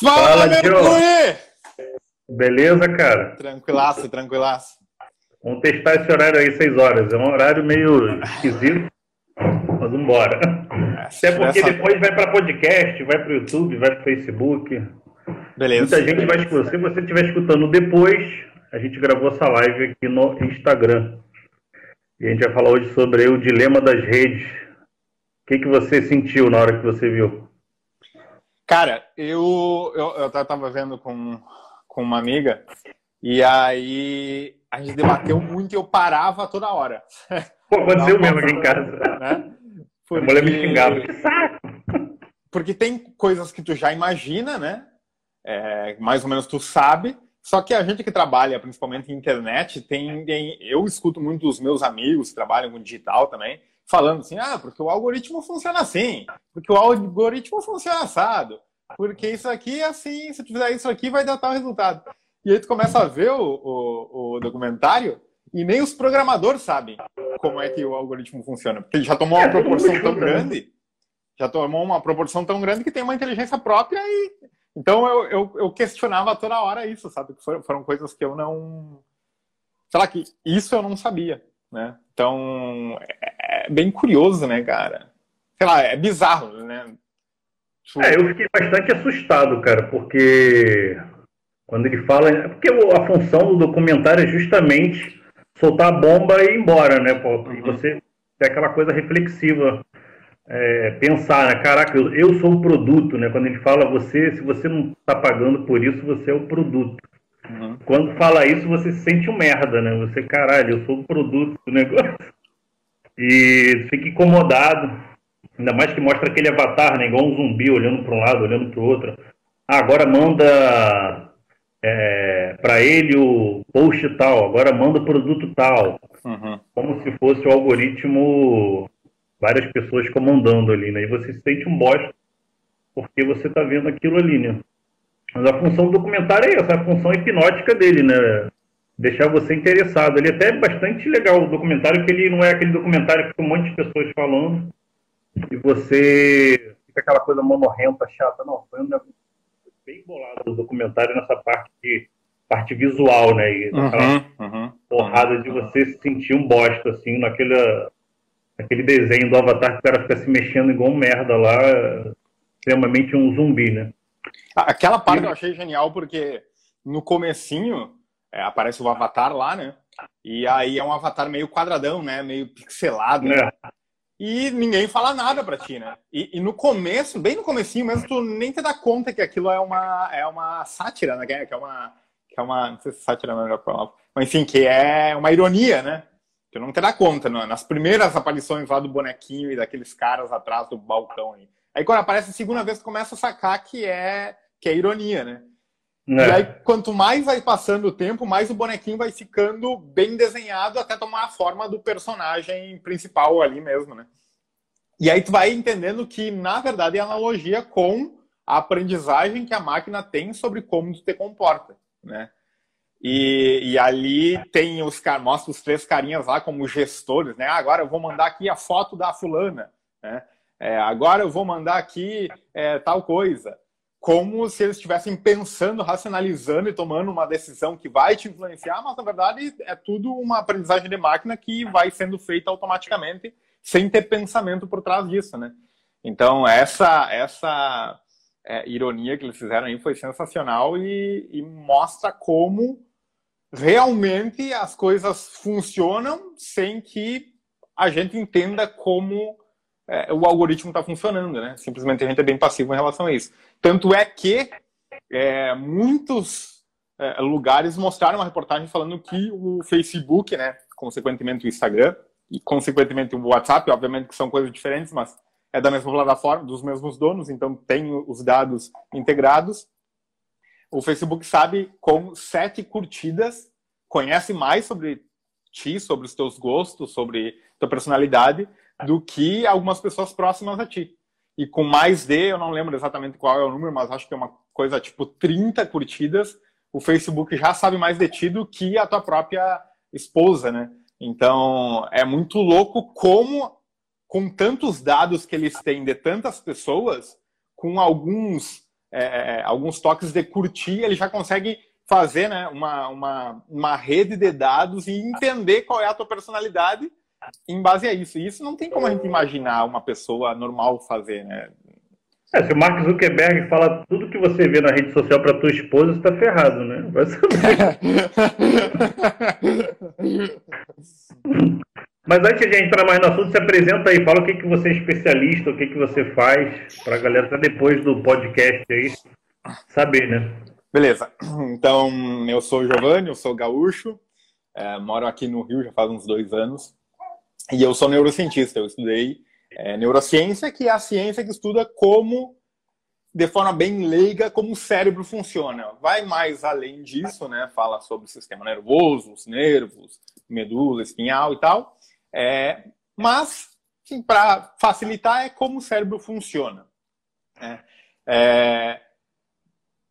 Fala, Fala Mercury! Beleza, cara? Tranquilaço, tranquilaço. Vamos testar esse horário aí, 6 horas. É um horário meio esquisito, mas vamos embora. Até porque essa... depois vai para podcast, vai para o YouTube, vai para o Facebook. Beleza. Muita gente vai escutar. Se você estiver escutando depois, a gente gravou essa live aqui no Instagram. E a gente vai falar hoje sobre o dilema das redes. O que, que você sentiu na hora que você viu? Cara, eu, eu, eu tava vendo com, com uma amiga e aí a gente debateu muito e eu parava toda hora. Pô, aconteceu mesmo aqui em casa. Né? Porque... A mulher me xingava. Que saco! Porque tem coisas que tu já imagina, né? É, mais ou menos tu sabe, só que a gente que trabalha principalmente em internet, tem, tem, eu escuto muito dos meus amigos que trabalham com digital também, falando assim, ah, porque o algoritmo funciona assim, porque o algoritmo funciona assado, porque isso aqui é assim, se tu fizer isso aqui vai dar tal resultado. E aí tu começa a ver o, o, o documentário e nem os programadores sabem como é que o algoritmo funciona, porque ele já tomou uma proporção tão grande, já tomou uma proporção tão grande que tem uma inteligência própria e então eu, eu, eu, questionava toda hora isso, sabe? Foram, foram coisas que eu não. Sei lá, que isso eu não sabia, né? Então é, é bem curioso, né, cara? Sei lá, é bizarro, né? Tipo... É, eu fiquei bastante assustado, cara, porque quando ele fala. É porque a função do documentário é justamente soltar a bomba e ir embora, né? Pô? E uhum. você ter aquela coisa reflexiva é, pensar, né? Caraca, eu, eu, sou o produto, né? Quando ele fala você, se você não está pagando por isso, você é o produto. Uhum. Quando fala isso, você se sente um merda, né? Você, caralho, eu sou o produto do negócio. E fica incomodado. Ainda mais que mostra aquele avatar, né? Igual um zumbi olhando para um lado, olhando para o outro. Ah, agora manda é, para ele o post tal, agora manda o produto tal. Uhum. Como se fosse o algoritmo várias pessoas comandando ali, né? E você se sente um bosta porque você está vendo aquilo ali, né? Mas a função do documentário é essa, a função hipnótica dele, né? Deixar você interessado. Ele até é bastante legal o documentário, que ele não é aquele documentário que fica um monte de pessoas falando e você fica aquela coisa monorrenta, chata. Não, foi um bem bolado o documentário nessa parte de parte visual, né? E uhum, uhum, porrada de você se sentir um bosta, assim, naquela aquele desenho do Avatar que o cara fica se mexendo igual um merda lá, extremamente um zumbi, né? Aquela parte eu achei genial porque no comecinho é, aparece o Avatar lá, né? E aí é um Avatar meio quadradão, né? Meio pixelado. Né? É. E ninguém fala nada pra ti, né? E, e, no começo, bem no comecinho mesmo, tu nem te dá conta que aquilo é uma, é uma sátira, né? Que é uma, que é uma, não sei se sátira é a melhor palavra, mas enfim, que é uma ironia, né? Tu não te dá conta, não. nas primeiras aparições lá do bonequinho e daqueles caras atrás do balcão aí. Aí quando aparece a segunda vez, tu começa a sacar que é, que é ironia, né? É. E aí, quanto mais vai passando o tempo, mais o bonequinho vai ficando bem desenhado até tomar a forma do personagem principal ali mesmo, né? E aí tu vai entendendo que, na verdade, é analogia com a aprendizagem que a máquina tem sobre como tu te comporta, né? E, e ali tem os mostra os três carinhas lá como gestores, né? Ah, agora eu vou mandar aqui a foto da fulana, né? É, agora eu vou mandar aqui é, tal coisa. Como se eles estivessem pensando, racionalizando e tomando uma decisão que vai te influenciar, mas na verdade é tudo uma aprendizagem de máquina que vai sendo feita automaticamente, sem ter pensamento por trás disso, né? Então, essa, essa é, ironia que eles fizeram aí foi sensacional e, e mostra como realmente as coisas funcionam sem que a gente entenda como é, o algoritmo está funcionando, né? Simplesmente a gente é bem passivo em relação a isso. Tanto é que é, muitos é, lugares mostraram uma reportagem falando que o Facebook, né, consequentemente o Instagram e consequentemente o WhatsApp, obviamente que são coisas diferentes, mas é da mesma plataforma, dos mesmos donos, então tem os dados integrados o Facebook sabe com sete curtidas, conhece mais sobre ti, sobre os teus gostos, sobre tua personalidade, do que algumas pessoas próximas a ti. E com mais de, eu não lembro exatamente qual é o número, mas acho que é uma coisa tipo 30 curtidas, o Facebook já sabe mais de ti do que a tua própria esposa, né? Então, é muito louco como, com tantos dados que eles têm de tantas pessoas, com alguns é, é, alguns toques de curtir, ele já consegue fazer né, uma, uma, uma rede de dados e entender qual é a tua personalidade em base a isso. E isso não tem como a gente imaginar uma pessoa normal fazer, né? É, se o Mark Zuckerberg fala tudo que você vê na rede social para tua esposa, você tá ferrado, né? Vai saber. Mas antes de entrar mais no assunto, se apresenta aí, fala o que, que você é especialista, o que, que você faz, para a galera até depois do podcast aí saber, né? Beleza. Então, eu sou o Giovanni, eu sou gaúcho, é, moro aqui no Rio já faz uns dois anos, e eu sou neurocientista. Eu estudei é, neurociência, que é a ciência que estuda como, de forma bem leiga, como o cérebro funciona. Vai mais além disso, né? Fala sobre o sistema nervoso, os nervos, medula, espinhal e tal. É, mas, para facilitar, é como o cérebro funciona. Né? É,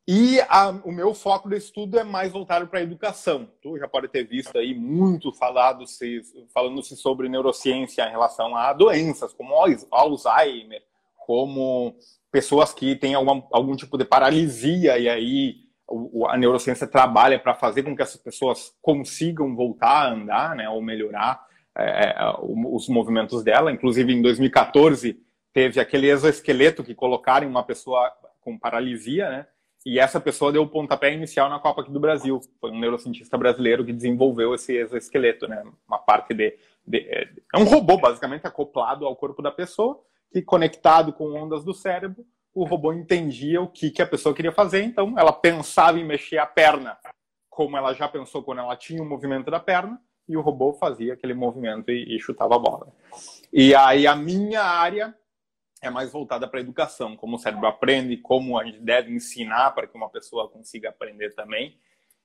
e a, o meu foco de estudo é mais voltado para a educação. Tu já pode ter visto aí muito falado se, falando-se sobre neurociência em relação a doenças como Alzheimer, como pessoas que têm algum, algum tipo de paralisia e aí a neurociência trabalha para fazer com que essas pessoas consigam voltar a andar, né, ou melhorar é, é os movimentos dela. Inclusive, em 2014, teve aquele exoesqueleto que colocaram em uma pessoa com paralisia, né? E essa pessoa deu o pontapé inicial na Copa aqui do Brasil. Foi um neurocientista brasileiro que desenvolveu esse exoesqueleto, né? Uma parte de, de, é, é um robô basicamente acoplado ao corpo da pessoa, que conectado com ondas do cérebro, o robô entendia o que, que a pessoa queria fazer. Então, ela pensava em mexer a perna, como ela já pensou quando ela tinha o movimento da perna, e o robô fazia aquele movimento e, e chutava a bola. E aí a minha área é mais voltada para a educação, como o cérebro aprende, como a gente deve ensinar para que uma pessoa consiga aprender também.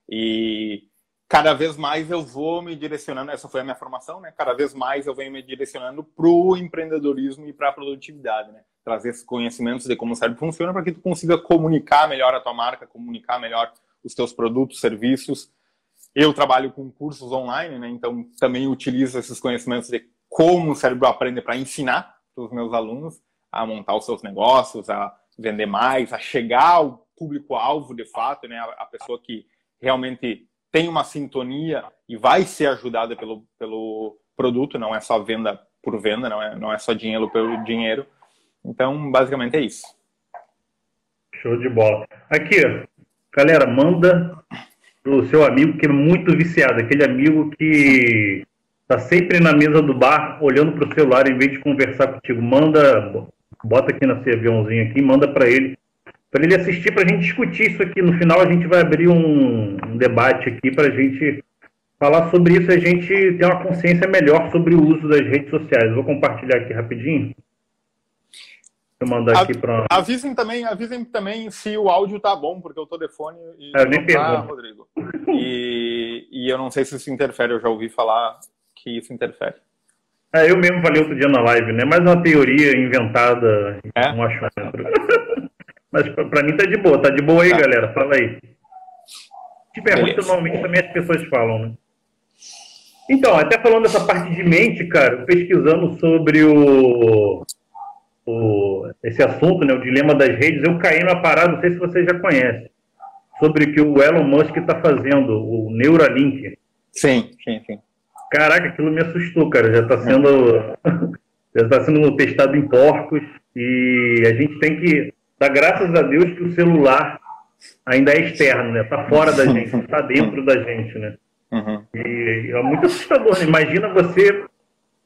E cada vez mais eu vou me direcionando, essa foi a minha formação, né? Cada vez mais eu venho me direcionando para o empreendedorismo e para a produtividade, né? Trazer esses conhecimentos de como o cérebro funciona para que tu consiga comunicar melhor a tua marca, comunicar melhor os teus produtos, serviços. Eu trabalho com cursos online, né? Então também utilizo esses conhecimentos de como o cérebro aprende para ensinar para os meus alunos a montar os seus negócios, a vender mais, a chegar ao público-alvo de fato, né? A, pessoa que realmente tem uma sintonia e vai ser ajudada pelo, pelo produto, não é só venda por venda, não é, não é só dinheiro pelo dinheiro. Então, basicamente é isso. Show de bola. Aqui, galera, manda pro seu amigo que é muito viciado, aquele amigo que tá sempre na mesa do bar olhando pro celular em vez de conversar contigo. Manda bota aqui nesse aviãozinho aqui, manda para ele, para ele assistir, para a gente discutir isso aqui. No final a gente vai abrir um, um debate aqui para a gente falar sobre isso, a gente ter uma consciência melhor sobre o uso das redes sociais. vou compartilhar aqui rapidinho. Vou mandar aqui para. Avisem também, avisem também se o áudio tá bom, porque eu tô de fone e é, nem tá, Rodrigo. E, e eu não sei se isso interfere, eu já ouvi falar que isso interfere. É, eu mesmo falei outro dia na live, né? Mais uma teoria inventada, é? um achômetro. Mas pra mim tá de boa, tá de boa aí, tá. galera. Fala aí. Se tiver ruim, normalmente também as pessoas falam, né? Então, até falando dessa parte de mente, cara, pesquisando sobre o, o, esse assunto, né, o dilema das redes, eu caí numa parada, não sei se você já conhece, sobre o que o Elon Musk está fazendo, o Neuralink. Sim, sim, sim. Caraca, aquilo me assustou, cara. Já está sendo, já tá sendo testado em porcos e a gente tem que dar graças a Deus que o celular ainda é externo, né? Tá fora da gente, não tá dentro da gente, né? Uhum. E é muito assustador. Né? Imagina você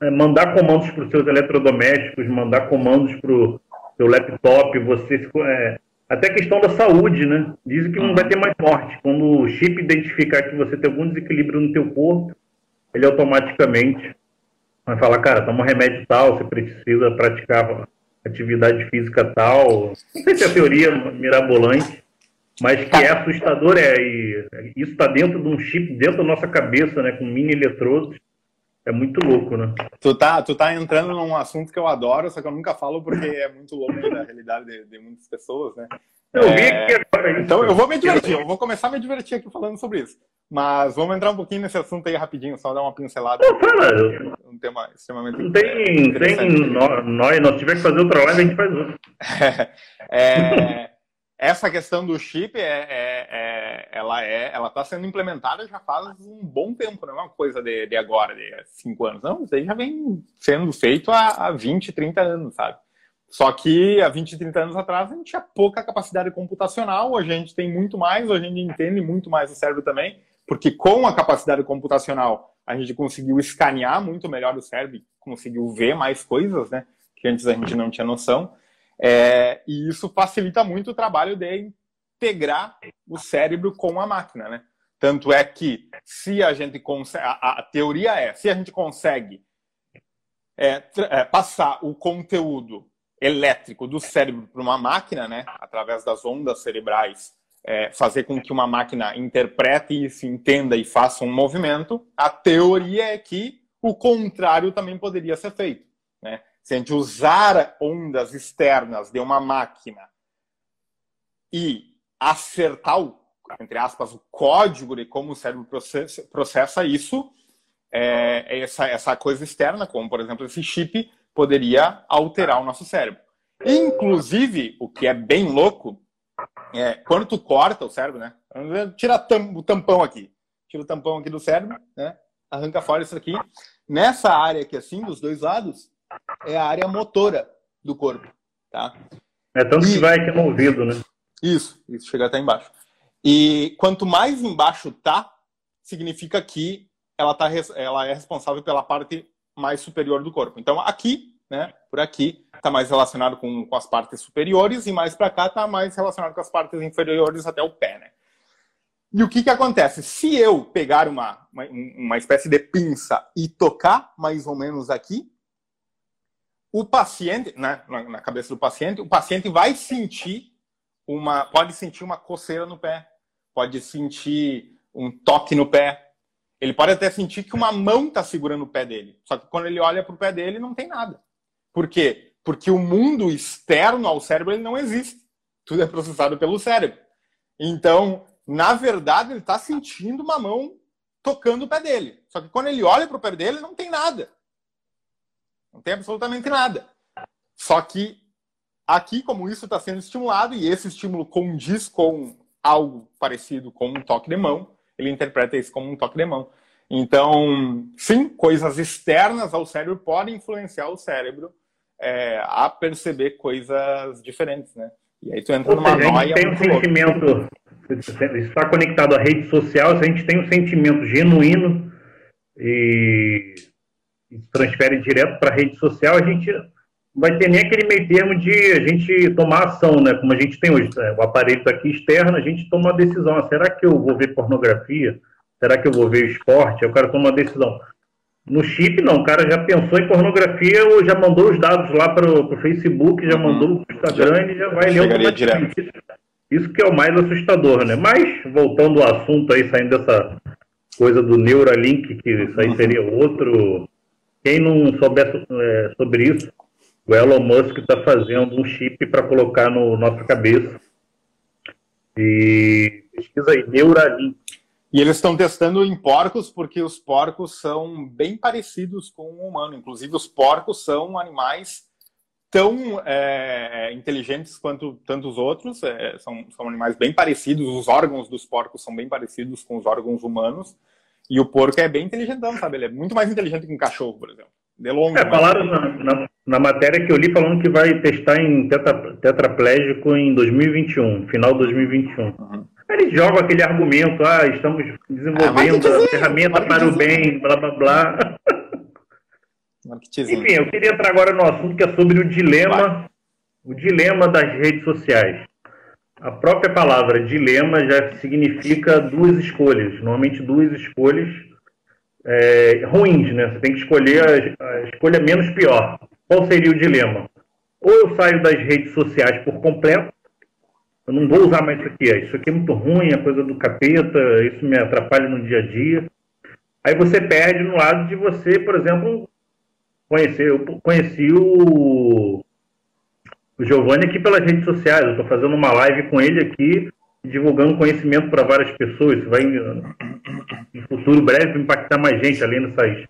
é, mandar comandos para os seus eletrodomésticos, mandar comandos para o seu laptop, você é, até a questão da saúde, né? Dizem que não vai ter mais morte. Quando o chip identificar que você tem algum desequilíbrio no teu corpo, ele automaticamente vai falar, cara, toma um remédio tal, você precisa praticar atividade física tal. Não sei se é teoria mirabolante, mas que é assustador, é, e isso está dentro de um chip, dentro da nossa cabeça, né, com mini eletrodos. É muito louco, né? Tu tá, tu tá entrando num assunto que eu adoro, só que eu nunca falo porque é muito louco da realidade de, de muitas pessoas, né? Eu vi é... aqui agora. Então eu vou me divertir, eu vou começar a me divertir aqui falando sobre isso. Mas vamos entrar um pouquinho nesse assunto aí rapidinho, só dar uma pincelada. Pô, fala. Um tema extremamente. Não tem. tem nós, nós tiver que fazer outra live, a gente faz outra. é, essa questão do chip é, é, é ela é, ela está sendo implementada já faz um bom tempo, não é uma coisa de, de agora, de cinco anos, não, isso aí já vem sendo feito há, há 20, 30 anos, sabe? Só que há 20, 30 anos atrás a gente tinha pouca capacidade computacional, hoje a gente tem muito mais, hoje a gente entende muito mais o cérebro também, porque com a capacidade computacional a gente conseguiu escanear muito melhor o cérebro, conseguiu ver mais coisas, né? Que antes a gente não tinha noção. É, e isso facilita muito o trabalho de integrar o cérebro com a máquina, né? Tanto é que se a gente consegue, a, a teoria é, se a gente consegue é, é, passar o conteúdo elétrico do cérebro para uma máquina, né, através das ondas cerebrais, é, fazer com que uma máquina interprete isso, entenda e faça um movimento, a teoria é que o contrário também poderia ser feito. Né? Se a gente usar ondas externas de uma máquina e acertar, o, entre aspas, o código de como o cérebro processa, processa isso, é, essa, essa coisa externa, como por exemplo esse chip, poderia alterar o nosso cérebro. Inclusive, o que é bem louco, é quando tu corta o cérebro, né? Tira o tampão aqui. Tira o tampão aqui do cérebro, né? Arranca fora isso aqui. Nessa área aqui, assim, dos dois lados, é a área motora do corpo, tá? É tanto e... que vai aqui no ouvido, né? Isso, isso chega até embaixo. E quanto mais embaixo tá, significa que ela, tá, ela é responsável pela parte mais superior do corpo. Então, aqui, né, por aqui, está mais relacionado com, com as partes superiores e mais para cá está mais relacionado com as partes inferiores até o pé, né? E o que, que acontece? Se eu pegar uma, uma, uma espécie de pinça e tocar mais ou menos aqui, o paciente, né, na, na cabeça do paciente, o paciente vai sentir uma, pode sentir uma coceira no pé, pode sentir um toque no pé, ele pode até sentir que uma mão está segurando o pé dele. Só que quando ele olha para o pé dele, não tem nada. Por quê? Porque o mundo externo ao cérebro ele não existe. Tudo é processado pelo cérebro. Então, na verdade, ele está sentindo uma mão tocando o pé dele. Só que quando ele olha para o pé dele, não tem nada. Não tem absolutamente nada. Só que aqui, como isso está sendo estimulado, e esse estímulo condiz com algo parecido com um toque de mão, ele interpreta isso como um toque de mão. Então, sim, coisas externas ao cérebro podem influenciar o cérebro é, a perceber coisas diferentes, né? E aí tu entra Ou numa seja, noia. A gente tem um sentimento, está conectado à rede social, se a gente tem um sentimento genuíno e, e transfere direto para a rede social, a gente vai ter nem aquele meio termo de a gente tomar ação, né? Como a gente tem hoje, né? o aparelho está aqui externo, a gente toma uma decisão. Ah, será que eu vou ver pornografia? Será que eu vou ver esporte? Eu quero tomar uma decisão. No chip, não. O cara já pensou em pornografia ou já mandou os dados lá para o Facebook, já uhum. mandou para o Instagram e já vai ler automaticamente. Isso que é o mais assustador, né? Mas, voltando ao assunto aí, saindo dessa coisa do Neuralink, que isso aí uhum. seria outro... Quem não souber é, sobre isso, o Elon Musk está fazendo um chip para colocar no nossa cabeça. E pesquisa aí, Neuralink. E eles estão testando em porcos porque os porcos são bem parecidos com o humano. Inclusive, os porcos são animais tão é, inteligentes quanto tantos outros. É, são, são animais bem parecidos. Os órgãos dos porcos são bem parecidos com os órgãos humanos. E o porco é bem inteligentão, sabe? Ele é muito mais inteligente que um cachorro, por exemplo. De longe. É, falaram na, na, na, matéria que eu li falando que vai testar em tetra, tetraplégico em 2021, final de 2021. Uhum. Eles jogam aquele argumento, ah, estamos desenvolvendo ah, a ferramenta para o bem, blá blá blá. Enfim, eu queria entrar agora no assunto que é sobre o dilema, Vai. o dilema das redes sociais. A própria palavra dilema já significa duas escolhas, normalmente duas escolhas é, ruins, né? Você tem que escolher a, a escolha menos pior. Qual seria o dilema? Ou eu saio das redes sociais por completo, eu não vou usar mais isso aqui, isso aqui é muito ruim, é coisa do capeta, isso me atrapalha no dia a dia. Aí você perde no lado de você, por exemplo, conhecer. Eu conheci o, o Giovanni aqui pelas redes sociais. Eu estou fazendo uma live com ele aqui, divulgando conhecimento para várias pessoas. Isso vai, em futuro breve, impactar mais gente, além dessas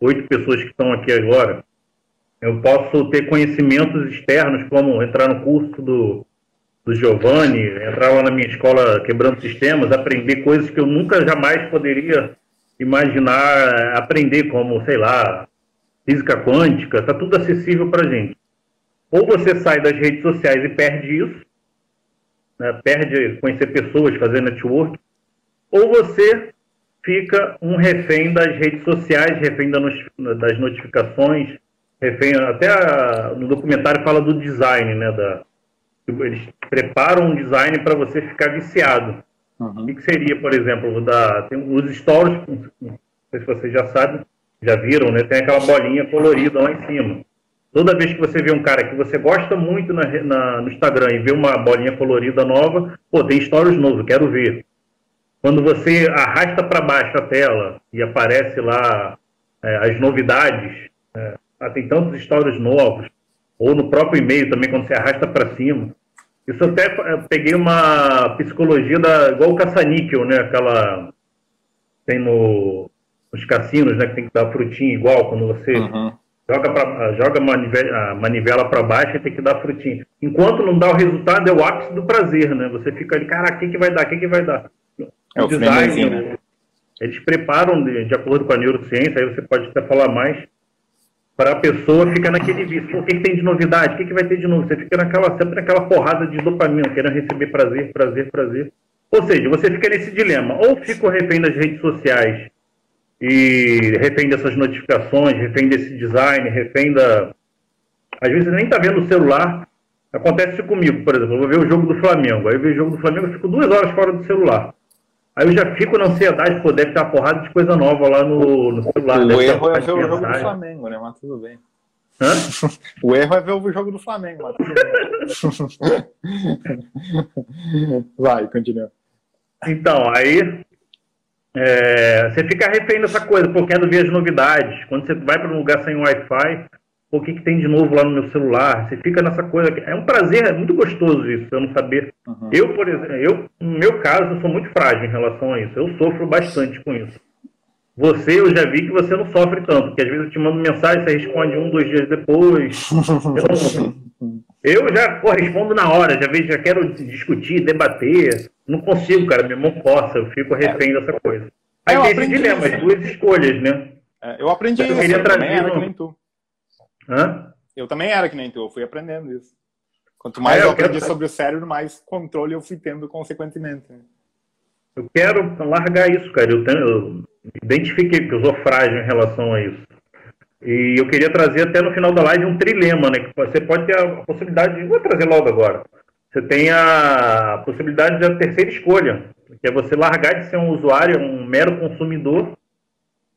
oito pessoas que estão aqui agora. Eu posso ter conhecimentos externos, como entrar no curso do do Giovanni, entrar lá na minha escola quebrando sistemas, aprender coisas que eu nunca jamais poderia imaginar aprender, como, sei lá, física quântica, está tudo acessível para gente. Ou você sai das redes sociais e perde isso, né, perde conhecer pessoas, fazer network, ou você fica um refém das redes sociais, refém das notificações, refém, até a, no documentário fala do design, né, da, eles preparam um design para você ficar viciado. Uhum. O que seria, por exemplo, da, tem os stories, não sei se vocês já sabem, já viram, né? Tem aquela bolinha colorida lá em cima. Toda vez que você vê um cara que você gosta muito na, na, no Instagram e vê uma bolinha colorida nova, pô, tem stories novo, quero ver. Quando você arrasta para baixo a tela e aparece lá é, as novidades, é, ah, tem tantos stories novos, ou no próprio e-mail também, quando você arrasta para cima. Isso até é, peguei uma psicologia da, igual o caça-níquel, né? Aquela. Tem no, nos cassinos, né? Que tem que dar frutinha igual, quando você uhum. Joga, pra, joga a manivela, manivela para baixo e tem que dar frutinha. Enquanto não dá o resultado, é o ápice do prazer, né? Você fica ali, cara, o que, que vai dar? O que, que vai dar? É o design, né? Eles preparam de, de, acordo com a neurociência, aí você pode até falar mais, para a pessoa ficar naquele vício. O que, que, tem de novidade? O que, que vai ter de novo? Você fica naquela, sempre naquela porrada de dopamina, querendo receber prazer, prazer, prazer. Ou seja, você fica nesse dilema. Ou fica refém das redes sociais e refém dessas notificações, refém desse design, refém da. Às vezes você nem está vendo o celular. Acontece comigo, por exemplo. Eu vou ver o jogo do Flamengo. Aí eu vejo o jogo do Flamengo, eu fico duas horas fora do celular. Aí eu já fico na ansiedade, pô, deve ter uma porrada de coisa nova lá no, no celular. O erro é ver o jogo do Flamengo, né? Mas tudo bem. Hã? O erro é ver o jogo do Flamengo, mas tudo bem. Vai, continua. Então, aí é, você fica refém dessa coisa, pô, quero ver as novidades. Quando você vai para um lugar sem Wi-Fi, o que, que tem de novo lá no meu celular? Você fica nessa coisa. É um prazer, é muito gostoso isso, eu não saber. Uhum. Eu, por exemplo, eu, no meu caso, eu sou muito frágil em relação a isso. Eu sofro bastante com isso. Você, eu já vi que você não sofre tanto, porque às vezes eu te mando mensagem, você responde um, dois dias depois. eu, eu já pô, respondo na hora, já vejo, já quero discutir, debater. Não consigo, cara, minha mão coça, eu fico refém é. dessa coisa. Aí é, tem esse dilema, as duas escolhas, né? É, eu aprendi eu isso, queria trazer, no... que nem tu. Hã? Eu também era que nem tu, eu fui aprendendo isso. Quanto mais é, eu, eu aprendi quero... sobre o cérebro, mais controle eu fui tendo consequentemente. Eu quero largar isso, cara. Eu, tenho, eu identifiquei que eu sou frágil em relação a isso. E eu queria trazer até no final da live um trilema, né? Que você pode ter a possibilidade, vou trazer logo agora. Você tem a possibilidade da terceira escolha, que é você largar de ser um usuário, um mero consumidor,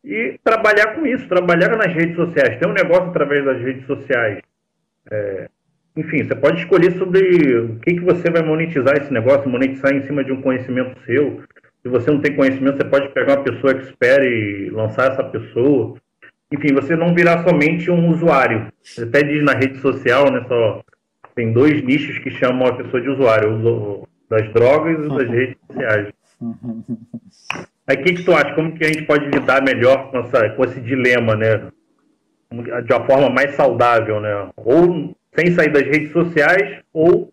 e trabalhar com isso, trabalhar nas redes sociais, ter um negócio através das redes sociais. É, enfim, você pode escolher sobre o que, que você vai monetizar esse negócio, monetizar em cima de um conhecimento seu. Se você não tem conhecimento, você pode pegar uma pessoa que espere e lançar essa pessoa. Enfim, você não virar somente um usuário. Você até diz na rede social, né, só tem dois nichos que chamam a pessoa de usuário, das drogas e das redes sociais. Aí o que, que tu acha? Como que a gente pode lidar melhor com, essa, com esse dilema, né? De uma forma mais saudável, né? Ou sem sair das redes sociais, ou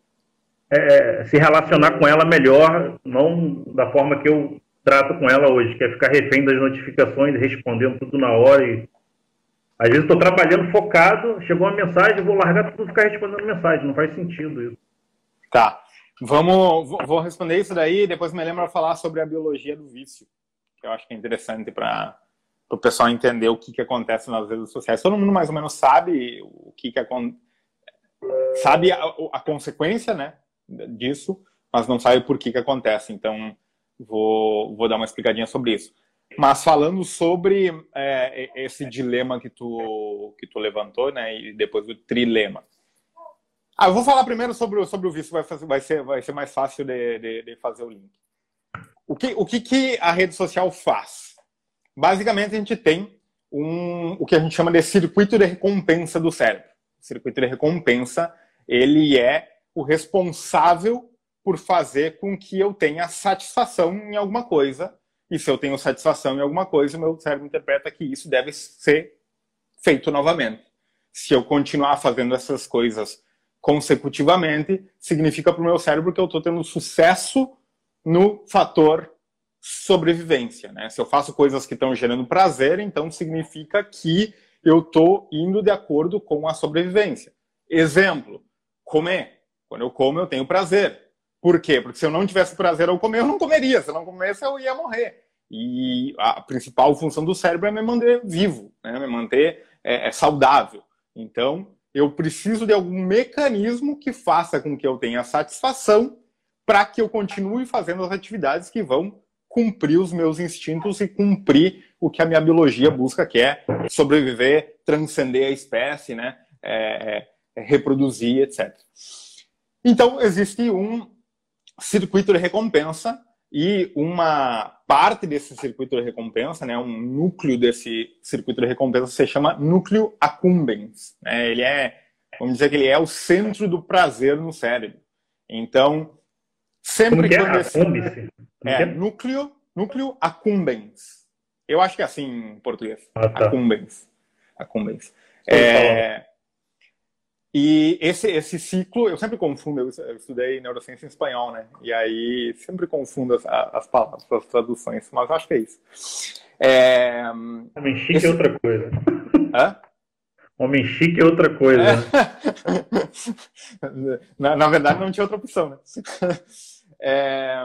é, se relacionar com ela melhor, não da forma que eu trato com ela hoje, que é ficar refém das notificações, respondendo tudo na hora e às vezes estou trabalhando focado, chegou uma mensagem, vou largar tudo e ficar respondendo mensagem. Não faz sentido isso. Tá. Vamos, vou responder isso daí e depois me lembra falar sobre a biologia do vício, que eu acho que é interessante para o pessoal entender o que, que acontece nas redes sociais. Todo mundo mais ou menos sabe o que, que acontece, sabe a, a, consequência né, disso, mas não sabe por que, que acontece. Então, vou, vou dar uma explicadinha sobre isso. Mas falando sobre é, esse dilema que tu, que tu levantou, né, e depois o trilema. Ah, eu vou falar primeiro sobre, sobre o vício, vai, fazer, vai, ser, vai ser mais fácil de, de, de fazer o link. O que, o que, que a rede social faz? Basicamente, a gente tem um, o que a gente chama de circuito de recompensa do cérebro. O circuito de recompensa, ele é o responsável por fazer com que eu tenha satisfação em alguma coisa. E se eu tenho satisfação em alguma coisa, meu cérebro interpreta que isso deve ser feito novamente. Se eu continuar fazendo essas coisas consecutivamente, significa para o meu cérebro que eu estou tendo sucesso no fator sobrevivência. Né? Se eu faço coisas que estão gerando prazer, então significa que eu estou indo de acordo com a sobrevivência. Exemplo, comer. Quando eu como, eu tenho prazer. Por quê? Porque se eu não tivesse prazer ao comer, eu não comeria. Se eu não comesse, eu ia morrer. E a principal função do cérebro é me manter vivo, né? me manter é, é saudável. Então, eu preciso de algum mecanismo que faça com que eu tenha satisfação para que eu continue fazendo as atividades que vão cumprir os meus instintos e cumprir o que a minha biologia busca, que é sobreviver, transcender a espécie, né? É, é, reproduzir, etc. Então, existe um circuito de recompensa e uma parte desse circuito de recompensa, né, um núcleo desse circuito de recompensa se chama núcleo accumbens. Né? Ele é, vamos dizer que ele é o centro do prazer no cérebro. Então, sempre que é? Esse... É, núcleo, núcleo accumbens. Eu acho que é assim em português. Ah, tá. Accumbens. Accumbens. É, e esse, esse ciclo, eu sempre confundo, eu estudei neurociência em espanhol, né? E aí sempre confundo as, as palavras, as traduções, mas acho que é isso. É, Homem chique esse... é outra coisa. Hã? Homem chique é outra coisa. É. na, na, verdade, não tinha outra opção, né? É...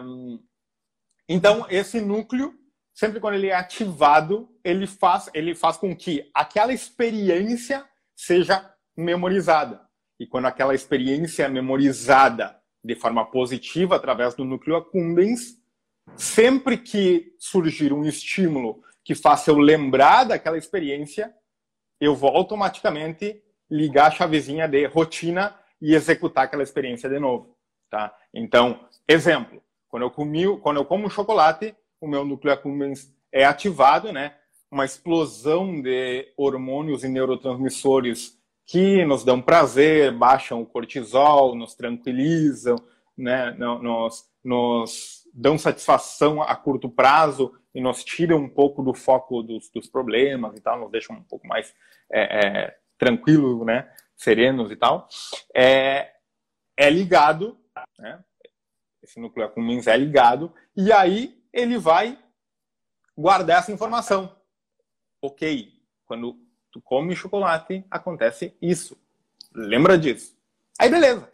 Então, esse núcleo, sempre quando ele é ativado, ele faz, ele faz com que aquela experiência seja memorizada. E quando aquela experiência é memorizada de forma positiva através do núcleo accumbens, sempre que surgir um estímulo que faça eu lembrar daquela experiência, eu vou automaticamente ligar a chavezinha de rotina e executar aquela experiência de novo, tá? Então, exemplo, quando eu comi, quando eu como chocolate, o meu núcleo accumbens é ativado, né? Uma explosão de hormônios e neurotransmissores que nos dão prazer, baixam o cortisol, nos tranquilizam, né, nos, nos dão satisfação a curto prazo e nos tiram um pouco do foco dos, dos problemas e tal, nos deixam um pouco mais é, é, tranquilos, né, serenos e tal, é, é ligado, né, esse núcleo accumbens é ligado, e aí ele vai guardar essa informação. Ok, quando tu come chocolate, acontece isso. Lembra disso. Aí beleza.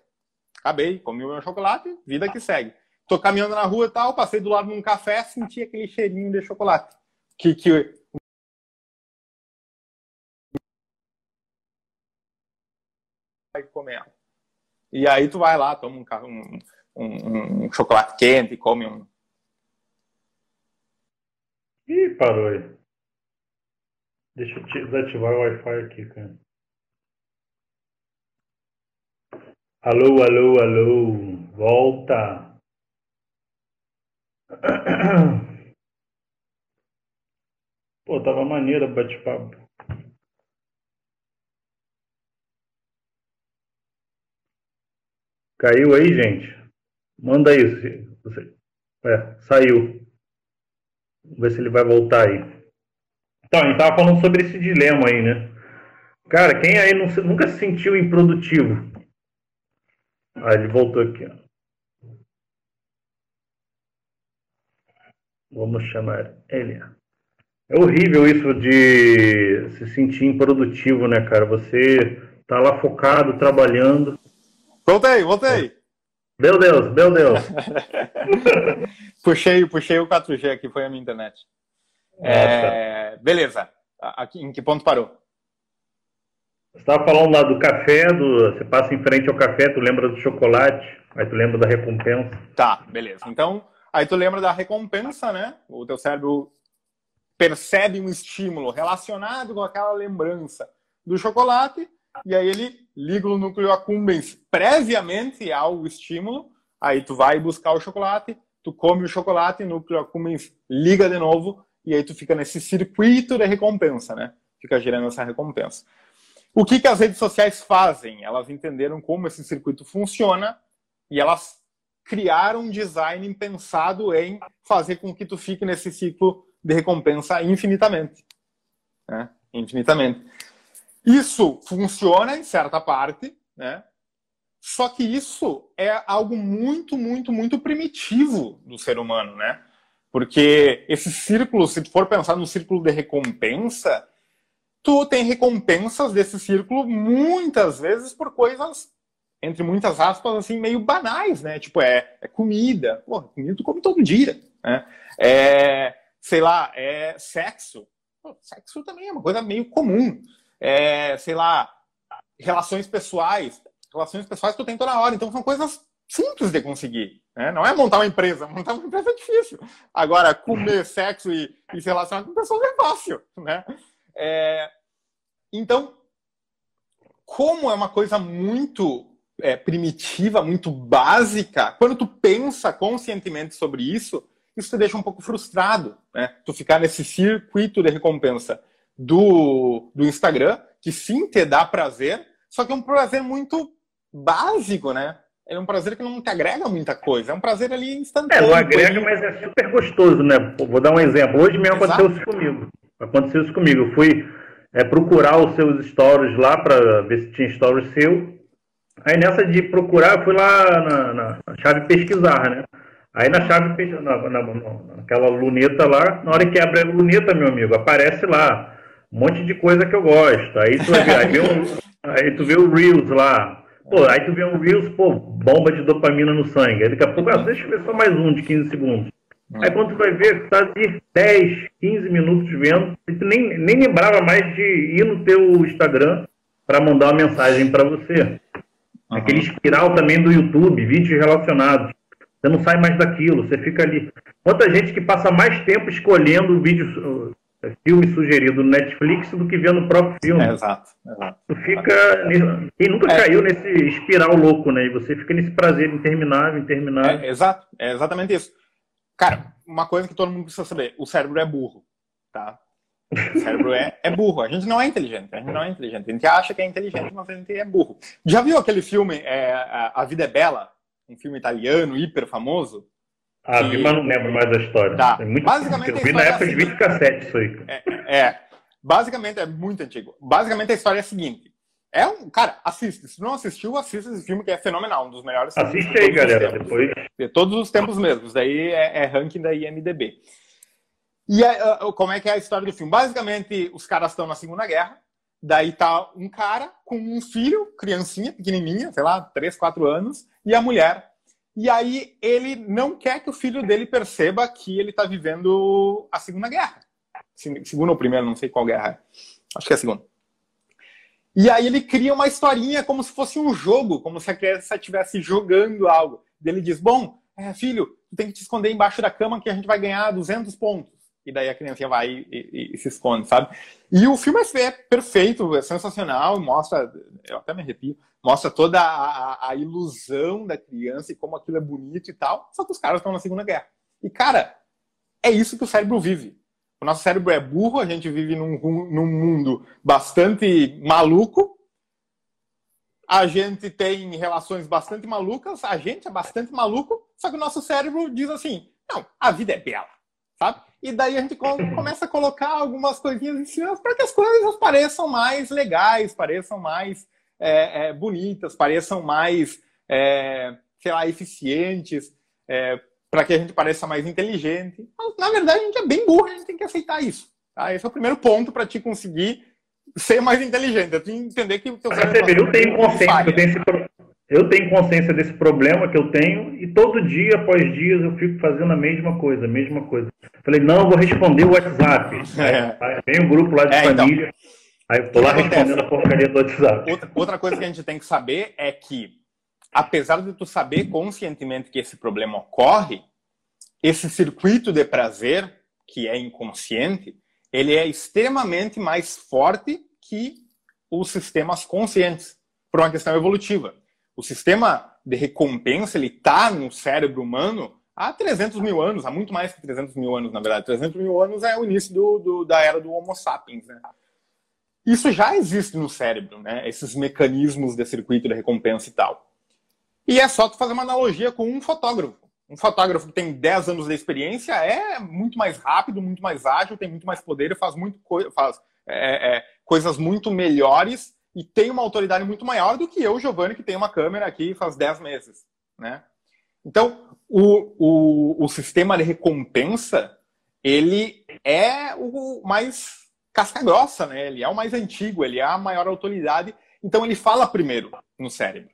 Acabei, comi o meu chocolate, vida que segue. Tô caminhando na rua e tal, passei do lado de um café, senti aquele cheirinho de chocolate. Que, que vai comer. E aí tu vai lá, toma um, um, um, um chocolate quente, come um. Ih, parou aí. Deixa eu desativar o Wi-Fi aqui, cara. Alô, alô, alô. Volta. Pô, tava maneiro o bate-papo. Caiu aí, gente? Manda aí. Você... É, saiu. Vamos ver se ele vai voltar aí. Então, a gente estava falando sobre esse dilema aí, né? Cara, quem aí não, nunca se sentiu improdutivo? Ah, ele voltou aqui, ó. Vamos chamar ele. É horrível isso de se sentir improdutivo, né, cara? Você tá lá focado, trabalhando. Voltei, voltei. Meu Deus, meu Deus. puxei, puxei o 4G aqui, foi a minha internet. É, beleza. Aqui, em que ponto parou? Você estava falando lá do café, do, você passa em frente ao café, tu lembra do chocolate, aí tu lembra da recompensa. Tá, beleza. Então, aí tu lembra da recompensa, né? O teu cérebro percebe um estímulo relacionado com aquela lembrança do chocolate, e aí ele liga o núcleo accumbens previamente ao estímulo, aí tu vai buscar o chocolate, tu come o chocolate, o núcleo accumbens liga de novo, e aí tu fica nesse circuito de recompensa, né? Fica gerando essa recompensa. O que, que as redes sociais fazem? Elas entenderam como esse circuito funciona e elas criaram um design pensado em fazer com que tu fique nesse ciclo de recompensa infinitamente. Né? Infinitamente. Isso funciona em certa parte, né? Só que isso é algo muito, muito, muito primitivo do ser humano, né? Porque esse círculo, se for pensar no círculo de recompensa, tu tem recompensas desse círculo muitas vezes por coisas, entre muitas aspas, assim, meio banais, né? Tipo, é, é comida. Pô, comida tu come todo dia, né? É, sei lá, é sexo. Pô, sexo também é uma coisa meio comum. É, sei lá, relações pessoais. Relações pessoais tu tem toda hora. Então são coisas simples de conseguir. Né? Não é montar uma empresa. Montar uma empresa é difícil. Agora, comer, sexo e, e se relacionar com pessoas é fácil. Né? É, então, como é uma coisa muito é, primitiva, muito básica, quando tu pensa conscientemente sobre isso, isso te deixa um pouco frustrado, né? Tu ficar nesse circuito de recompensa do, do Instagram, que sim te dá prazer, só que é um prazer muito básico, né? É um prazer que não te agrega muita coisa. É um prazer ali instantâneo. É, não agrega, mas é super gostoso, né? Vou dar um exemplo. Hoje mesmo Exato. aconteceu isso comigo. Aconteceu isso comigo. Eu fui é, procurar os seus stories lá para ver se tinha stories seu. Aí nessa de procurar, eu fui lá na, na, chave pesquisar, né? Aí na chave, na, na, naquela luneta lá, na hora que abre a luneta, meu amigo, aparece lá um monte de coisa que eu gosto. Aí tu, aí, aí tu vê o Reels lá. Pô, aí tu vê um Reels, pô, bomba de dopamina no sangue. Aí daqui a pouco, ah, deixa eu ver só mais um de 15 segundos. Hum. Aí quando tu vai ver, tu tá de 10, 15 minutos vendo, e tu nem, nem lembrava mais de ir no teu Instagram para mandar uma mensagem para você. Uhum. Aquele espiral também do YouTube, vídeos relacionados. Você não sai mais daquilo, você fica ali. Quanta gente que passa mais tempo escolhendo vídeo, uh, filme sugerido no Netflix do que vendo o próprio filme. É, exato, exato. Tu fica. Quem nunca é. caiu nesse espiral louco, né? E você fica nesse prazer interminável, interminável. É, exato, é exatamente isso. Cara, uma coisa que todo mundo precisa saber: o cérebro é burro, tá? O cérebro é, é burro. A gente não é inteligente. A gente não é inteligente. A gente acha que é inteligente, mas a gente é burro. Já viu aquele filme é, A Vida é Bela? Um filme italiano, hiper famoso? Ah, que... vi, mas não lembro mais da história. Tá. É muito Basicamente, eu vi na época é de 20 cassete isso aí. É, é, Basicamente, é muito antigo. Basicamente, a história é a seguinte. É um. Cara, assiste. Se não assistiu, assista esse filme que é fenomenal, um dos melhores Assiste aí, galera, depois. De todos os tempos mesmo. Daí é, é ranking da IMDB. E é, como é que é a história do filme? Basicamente, os caras estão na Segunda Guerra. Daí tá um cara com um filho, criancinha, pequenininha, sei lá, 3, 4 anos, e a mulher. E aí ele não quer que o filho dele perceba que ele tá vivendo a Segunda Guerra. Segunda ou primeira, não sei qual guerra é. Acho que é a segunda. E aí ele cria uma historinha como se fosse um jogo, como se a criança estivesse jogando algo. E ele diz: Bom, é, filho, tu tem que te esconder embaixo da cama que a gente vai ganhar 200 pontos. E daí a criança vai e, e, e se esconde, sabe? E o filme é perfeito, é sensacional, mostra, eu até me arrepio, mostra toda a, a, a ilusão da criança e como aquilo é bonito e tal. Só que os caras estão na Segunda Guerra. E, cara, é isso que o cérebro vive. O nosso cérebro é burro, a gente vive num, num mundo bastante maluco. A gente tem relações bastante malucas, a gente é bastante maluco, só que o nosso cérebro diz assim: não, a vida é bela, sabe? E daí a gente começa a colocar algumas coisinhas em cima para que as coisas pareçam mais legais, pareçam mais é, é, bonitas, pareçam mais, é, sei lá, eficientes. É, para que a gente pareça mais inteligente. Na verdade, a gente é bem burro, a gente tem que aceitar isso. Tá? Esse é o primeiro ponto para te conseguir ser mais inteligente. Eu tenho que entender que o teu cérebro eu tenho consciência, eu tenho, esse, eu tenho consciência desse problema que eu tenho e todo dia após dias eu fico fazendo a mesma coisa, a mesma coisa. Falei, não, vou responder o WhatsApp. É. Vem um grupo lá de é, então. família. Então, aí eu tô lá respondendo a porcaria do WhatsApp. Outra, outra coisa que a gente tem que saber é que apesar de tu saber conscientemente que esse problema ocorre, esse circuito de prazer, que é inconsciente, ele é extremamente mais forte que os sistemas conscientes, por uma questão evolutiva. O sistema de recompensa, ele está no cérebro humano há 300 mil anos, há muito mais que 300 mil anos, na verdade. 300 mil anos é o início do, do, da era do Homo sapiens, né? Isso já existe no cérebro, né? Esses mecanismos de circuito de recompensa e tal. E é só tu fazer uma analogia com um fotógrafo. Um fotógrafo que tem 10 anos de experiência é muito mais rápido, muito mais ágil, tem muito mais poder faz, muito co faz é, é, coisas muito melhores e tem uma autoridade muito maior do que eu, Giovanni, que tem uma câmera aqui faz 10 meses, né? Então, o, o, o sistema de recompensa, ele é o mais casca grossa, né? Ele é o mais antigo, ele é a maior autoridade, então ele fala primeiro no cérebro.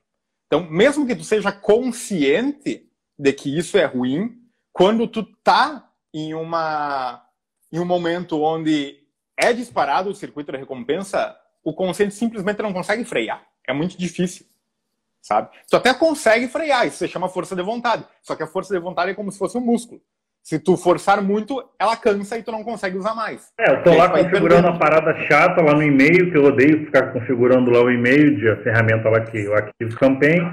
Então, mesmo que tu seja consciente de que isso é ruim, quando tu tá em uma em um momento onde é disparado o circuito de recompensa, o consciente simplesmente não consegue frear. É muito difícil, sabe? Tu até consegue frear, isso se chama força de vontade. Só que a força de vontade é como se fosse um músculo. Se tu forçar muito, ela cansa e tu não consegue usar mais. É, eu tô lá configurando uma parada chata lá no e-mail, que eu odeio ficar configurando lá o e-mail de a ferramenta lá que o Active Campaign.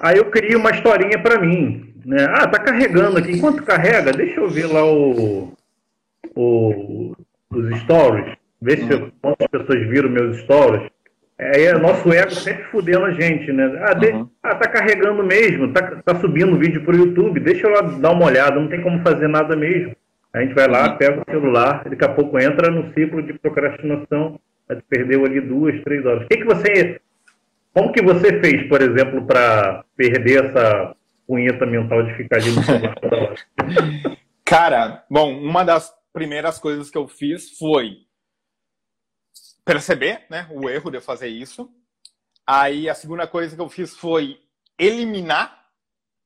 Aí eu crio uma historinha para mim. Né? Ah, tá carregando aqui. Enquanto carrega, deixa eu ver lá o, o os stories, ver se uhum. quantas pessoas viram meus stories. Aí é nosso ego sempre fudendo a gente, né? Ah, de... uhum. ah tá carregando mesmo, tá, tá subindo o vídeo pro YouTube, deixa eu lá dar uma olhada, não tem como fazer nada mesmo. A gente vai lá, uhum. pega o celular, daqui a pouco entra no ciclo de procrastinação, aí perdeu ali duas, três horas. O que, que você. Como que você fez, por exemplo, para perder essa punheta mental de ficar ali no celular? Cara, bom, uma das primeiras coisas que eu fiz foi perceber né, o erro de eu fazer isso. Aí a segunda coisa que eu fiz foi eliminar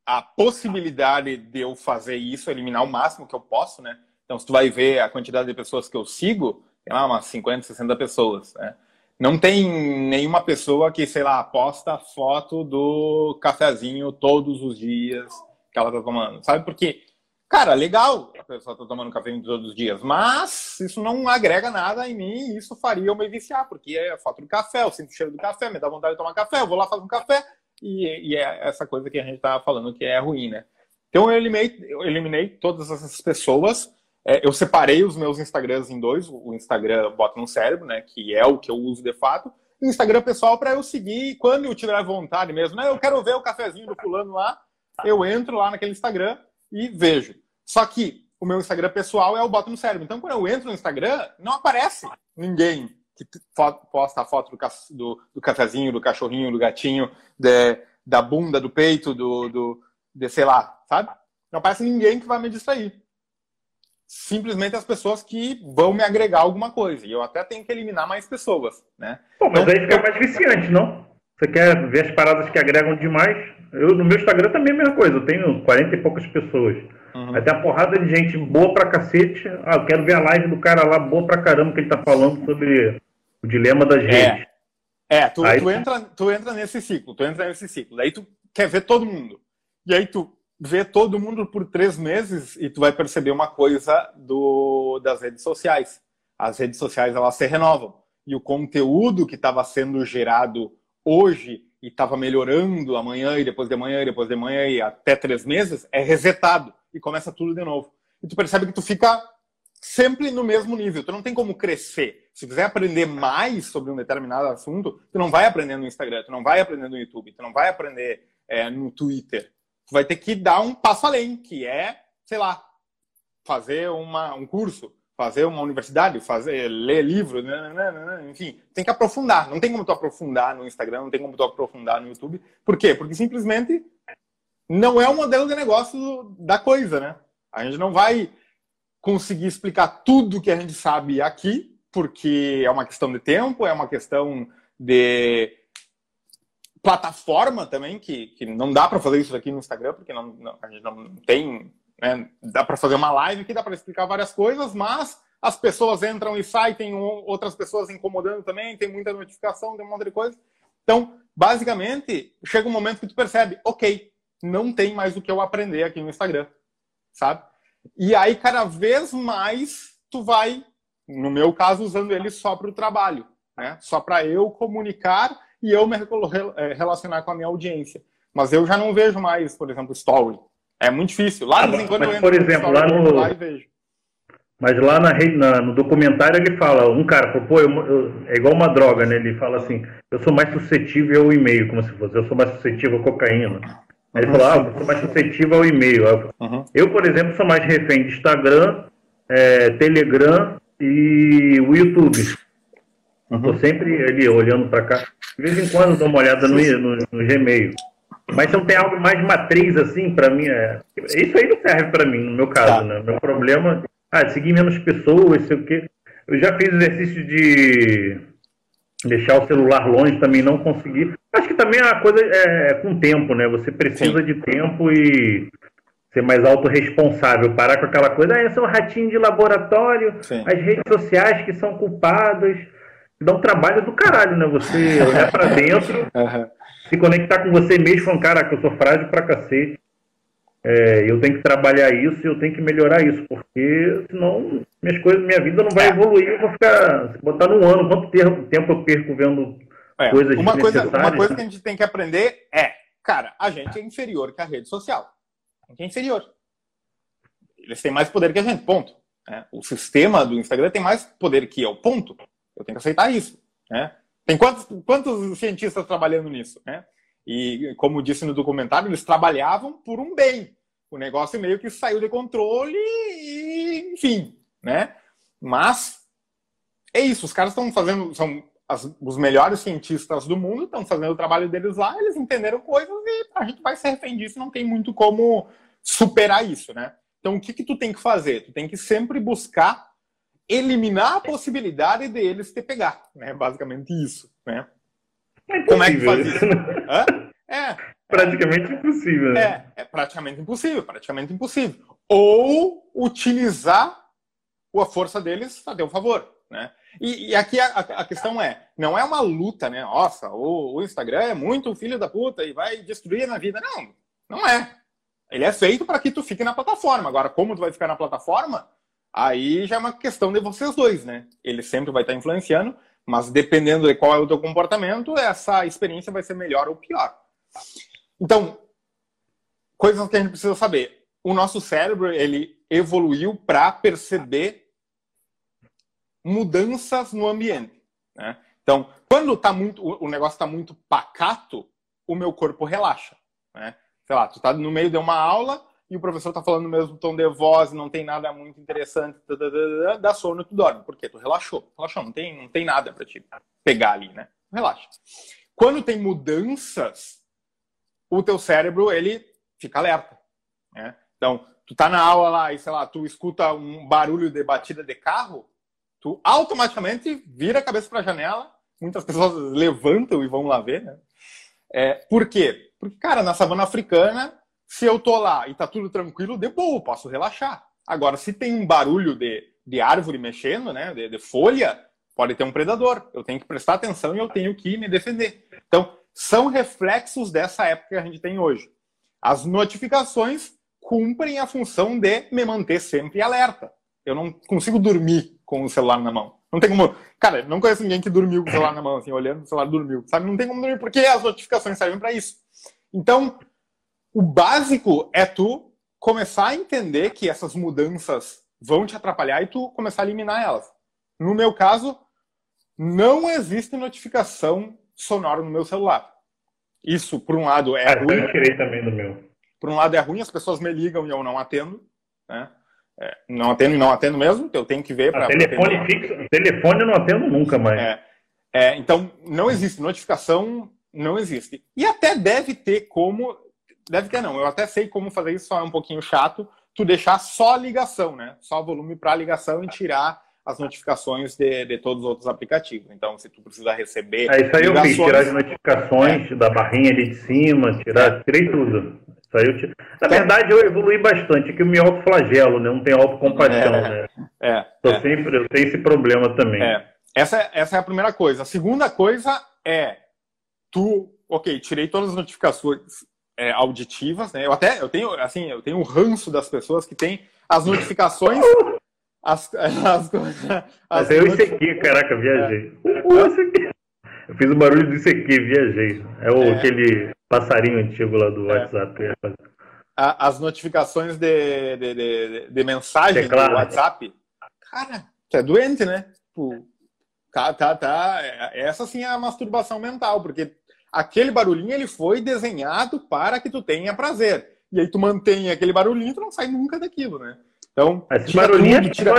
a possibilidade de eu fazer isso, eliminar o máximo que eu posso, né? Então, se tu vai ver a quantidade de pessoas que eu sigo, tem lá umas 50, 60 pessoas, né? Não tem nenhuma pessoa que, sei lá, posta foto do cafezinho todos os dias que ela tá tomando, sabe? Porque Cara, legal, a pessoa tá tomando café todos os dias, mas isso não agrega nada em mim e isso faria eu me viciar, porque é a foto do café, eu sinto o cheiro do café, me dá vontade de tomar café, eu vou lá fazer um café e, e é essa coisa que a gente tá falando que é ruim, né? Então eu eliminei, eu eliminei todas essas pessoas, é, eu separei os meus Instagrams em dois, o Instagram bota no cérebro, né, que é o que eu uso de fato, e o Instagram pessoal para eu seguir quando eu tiver vontade mesmo, né? Eu quero ver o cafezinho do fulano lá, eu entro lá naquele Instagram e vejo. Só que o meu Instagram pessoal é o boto no cérebro. Então, quando eu entro no Instagram, não aparece ninguém que posta a foto do, do, do cafezinho, do cachorrinho, do gatinho, de, da bunda, do peito, do, do de, sei lá, sabe? Não aparece ninguém que vai me distrair. Simplesmente as pessoas que vão me agregar alguma coisa. E eu até tenho que eliminar mais pessoas, né? Pô, mas então, aí fica mais viciante, não? Você quer ver as paradas que agregam demais? Eu, no meu Instagram também é a mesma coisa. Eu tenho 40 e poucas pessoas. Uhum. Ter uma porrada de gente boa pra cacete. Ah, eu quero ver a live do cara lá, boa pra caramba, que ele tá falando sobre o dilema da gente. É, é tu, aí, tu, entra, tu entra nesse ciclo, tu entra nesse ciclo. Daí tu quer ver todo mundo. E aí tu vê todo mundo por três meses e tu vai perceber uma coisa do, das redes sociais. As redes sociais, elas se renovam. E o conteúdo que estava sendo gerado hoje e estava melhorando amanhã e depois de amanhã e depois de amanhã e até três meses é resetado e começa tudo de novo. E tu percebe que tu fica sempre no mesmo nível. Tu não tem como crescer. Se quiser aprender mais sobre um determinado assunto, tu não vai aprender no Instagram, tu não vai aprender no YouTube, tu não vai aprender é, no Twitter. Tu vai ter que dar um passo além, que é, sei lá, fazer uma, um curso, fazer uma universidade, fazer ler livro, né, né, né, enfim, tem que aprofundar. Não tem como tu aprofundar no Instagram, não tem como tu aprofundar no YouTube. Por quê? Porque simplesmente não é o modelo de negócio da coisa, né? A gente não vai conseguir explicar tudo que a gente sabe aqui, porque é uma questão de tempo, é uma questão de plataforma também, que, que não dá para fazer isso aqui no Instagram, porque não, não a gente não tem. Né? Dá para fazer uma live aqui, dá para explicar várias coisas, mas as pessoas entram e saem, tem outras pessoas incomodando também, tem muita notificação, tem um monte de coisa. Então, basicamente, chega um momento que tu percebe, ok, não tem mais o que eu aprender aqui no Instagram, sabe? E aí, cada vez mais, tu vai, no meu caso, usando ele só para o trabalho, né? Só para eu comunicar e eu me é, relacionar com a minha audiência. Mas eu já não vejo mais, por exemplo, story. É muito difícil. Lá, de vez em quando, eu entro por exemplo, lá no... Lá e vejo. Mas lá na, na, no documentário ele fala, um cara falou, pô, eu, eu, é igual uma droga, né? Ele fala assim, eu sou mais suscetível ao e-mail, como se fosse, eu sou mais suscetível à cocaína. Aí ele falou, ah, eu sou mais suscetível ao e-mail. Uhum. Eu, por exemplo, sou mais refém de Instagram, é, Telegram e o YouTube. Estou uhum. sempre ali olhando para cá. De vez em quando dou uma olhada no, no, no Gmail. Mas se não tem algo mais matriz assim, para mim, é... isso aí não serve para mim, no meu caso, tá. né? Meu problema ah, seguir menos pessoas, sei o quê. Eu já fiz exercício de deixar o celular longe, também não consegui. Acho que também a coisa é, é com tempo, né? Você precisa Sim. de tempo e ser mais autorresponsável, parar com aquela coisa, ah, eu sou um ratinho de laboratório, Sim. as redes sociais que são culpadas. Dá um trabalho do caralho, né? Você olhar para dentro, uhum. Se conectar com você mesmo, falando, caraca, eu sou frágil pra cacete. É, eu tenho que trabalhar isso, eu tenho que melhorar isso, porque senão minhas coisas, minha vida não vai é. evoluir, eu vou ficar, botar num ano, quanto tempo eu perco vendo é, coisas uma coisa Uma coisa que a gente tem que aprender é, cara, a gente é inferior que a rede social. A gente é inferior. Eles têm mais poder que a gente, ponto. É, o sistema do Instagram tem mais poder que eu, ponto. Eu tenho que aceitar isso. Né? Tem quantos, quantos cientistas trabalhando nisso? Né? E, como disse no documentário, eles trabalhavam por um bem. O negócio meio que saiu de controle e, enfim, né? Mas é isso, os caras estão fazendo, são as, os melhores cientistas do mundo, estão fazendo o trabalho deles lá, eles entenderam coisas e a gente vai ser refém disso, não tem muito como superar isso, né? Então, o que, que tu tem que fazer? Tu tem que sempre buscar eliminar a possibilidade deles te pegar, né? Basicamente isso, né? É Como é que faz isso? É, praticamente impossível. Né? É, é praticamente impossível, praticamente impossível. Ou utilizar a força deles a teu favor, né? E, e aqui a, a, questão é, não é uma luta, né? Nossa, o, o Instagram é muito filho da puta e vai destruir na vida. Não, não é. Ele é feito para que tu fique na plataforma. Agora, como tu vai ficar na plataforma, aí já é uma questão de vocês dois, né? Ele sempre vai estar influenciando, mas dependendo de qual é o teu comportamento, essa experiência vai ser melhor ou pior. Então, coisas que a gente precisa saber. O nosso cérebro, ele evoluiu para perceber mudanças no ambiente. Né? Então, quando tá muito, o negócio está muito pacato, o meu corpo relaxa. Né? Sei lá, tu está no meio de uma aula e o professor está falando no mesmo tom de voz, não tem nada muito interessante, dá sono tu dorme. Por quê? Tu relaxou. Relaxou, não tem, não tem nada para te pegar ali, né? Relaxa. Quando tem mudanças, o teu cérebro, ele fica alerta. Né? Então, tu tá na aula lá e, sei lá, tu escuta um barulho de batida de carro, tu automaticamente vira a cabeça para a janela, muitas pessoas levantam e vão lá ver, né? É, por quê? Porque, cara, na savana africana, se eu tô lá e tá tudo tranquilo, de boa, posso relaxar. Agora, se tem um barulho de, de árvore mexendo, né, de, de folha, pode ter um predador. Eu tenho que prestar atenção e eu tenho que me defender. Então, são reflexos dessa época que a gente tem hoje. As notificações cumprem a função de me manter sempre alerta. Eu não consigo dormir com o celular na mão. Não tem como. Cara, não conheço ninguém que dormiu com o celular na mão, assim, olhando o celular dormiu. Sabe? Não tem como dormir, porque as notificações servem para isso. Então, o básico é tu começar a entender que essas mudanças vão te atrapalhar e tu começar a eliminar elas. No meu caso, não existe notificação sonora no meu celular. Isso, por um lado, é, é ruim. Eu tirei também do meu. Por um lado, é ruim, as pessoas me ligam e eu não atendo. Né? É, não atendo e não atendo mesmo, eu tenho que ver para. Telefone fixo, telefone eu não atendo nunca mais. É, é, então, não existe notificação, não existe. E até deve ter como Deve ter, não. Eu até sei como fazer isso, só é um pouquinho chato. Tu deixar só a ligação, né? Só volume para ligação e tirar as notificações de, de, todos os outros aplicativos. Então, se tu precisa receber. É, isso aí ligações... eu fiz, tirar as notificações é. da barrinha ali de cima, tirar, é. tirei tudo. Isso aí eu tir... Na então, verdade, eu evolui bastante, que eu me autoflagelo, né? Não tenho autocompaixão, é, né? É, Tô é. sempre, eu tenho esse problema também. É. Essa, essa é a primeira coisa. A segunda coisa é tu, ok, tirei todas as notificações é, auditivas, né? Eu até eu tenho assim, eu tenho o ranço das pessoas que têm as notificações as, as, as eu notif... ICQ, caraca, viajei. É. Eu fiz o barulho do ICQ, viajei. É, o, é. aquele passarinho antigo lá do é. WhatsApp. As notificações de, de, de, de mensagem do WhatsApp. Cara, tu é doente, né? Tipo, tá, tá, tá. É, essa sim é a masturbação mental, porque aquele barulhinho ele foi desenhado para que tu tenha prazer. E aí tu mantém aquele barulhinho, tu não sai nunca daquilo, né? Então, esse barulhinho tudo, tira...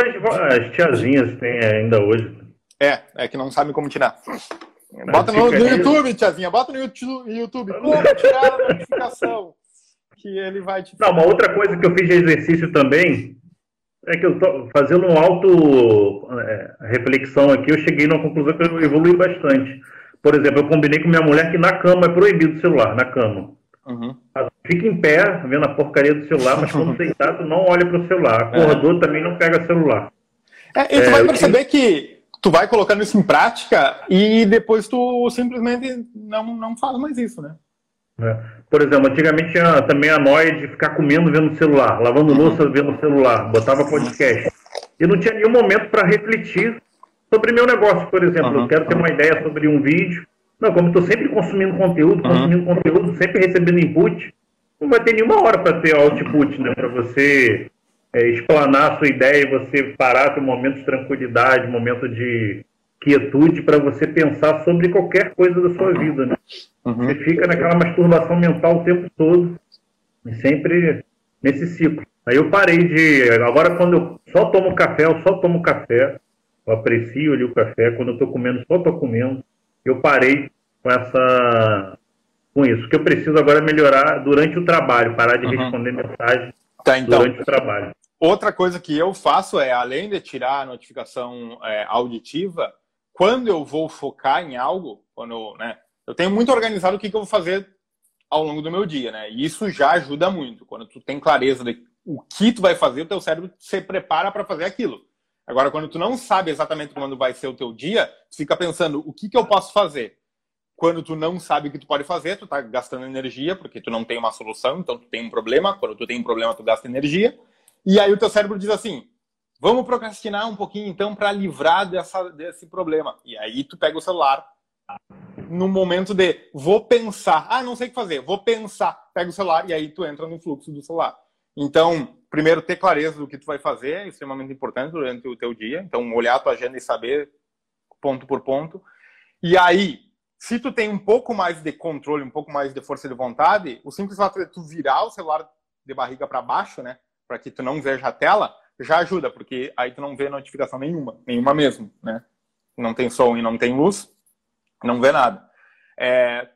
as tiazinhas têm ainda hoje. É, é que não sabe como tirar. Bota no, no YouTube, tiazinha, bota no YouTube. Como tirar a notificação? Que ele vai te. Não, uma outra coisa que eu fiz de exercício também é que eu tô fazendo um auto é, reflexão aqui, eu cheguei numa conclusão que eu evolui bastante. Por exemplo, eu combinei com minha mulher que na cama é proibido o celular, na cama. Uhum. Fica em pé, vendo a porcaria do celular, mas quando deitado, não olha para o celular. Acordou é. também não pega celular. É, e tu é, vai perceber que tu vai colocando isso em prática e depois tu simplesmente não, não faz mais isso, né? É. Por exemplo, antigamente tinha também a noia de ficar comendo vendo o celular, lavando uhum. louça vendo o celular, botava podcast. E não tinha nenhum momento para refletir sobre meu negócio, por exemplo. Uhum. Eu quero ter uma ideia sobre um vídeo. Não, como estou sempre consumindo conteúdo, uhum. consumindo conteúdo, sempre recebendo input, não vai ter nenhuma hora para ter output, né? Para você é, explanar a sua ideia e você parar, ter um momento de tranquilidade, um momento de quietude para você pensar sobre qualquer coisa da sua vida, né? Uhum. Você fica naquela masturbação mental o tempo todo e sempre nesse ciclo. Aí eu parei de. Agora, quando eu só tomo café, eu só tomo café. Eu aprecio ali o café. Quando eu estou comendo, só estou comendo. Eu parei com essa. Com isso. O que eu preciso agora é melhorar durante o trabalho, parar de uhum. responder mensagem tá, então, durante o trabalho. Outra coisa que eu faço é, além de tirar a notificação é, auditiva, quando eu vou focar em algo, quando eu, né, eu tenho muito organizado o que, que eu vou fazer ao longo do meu dia, né? E isso já ajuda muito. Quando tu tem clareza de o que tu vai fazer, o teu cérebro se prepara para fazer aquilo. Agora, quando tu não sabe exatamente quando vai ser o teu dia, tu fica pensando o que, que eu posso fazer. Quando tu não sabe o que tu pode fazer, tu tá gastando energia porque tu não tem uma solução, então tu tem um problema. Quando tu tem um problema, tu gasta energia. E aí o teu cérebro diz assim: vamos procrastinar um pouquinho então para livrar dessa, desse problema. E aí tu pega o celular no momento de vou pensar, ah, não sei o que fazer, vou pensar, pega o celular e aí tu entra no fluxo do celular. Então, primeiro ter clareza do que tu vai fazer é extremamente importante durante o teu dia. Então, olhar a tua agenda e saber ponto por ponto. E aí, se tu tem um pouco mais de controle, um pouco mais de força de vontade, o simples fato de tu virar o celular de barriga para baixo, né, para que tu não veja a tela, já ajuda, porque aí tu não vê notificação nenhuma, nenhuma mesmo, né? Não tem som e não tem luz, não vê nada. É...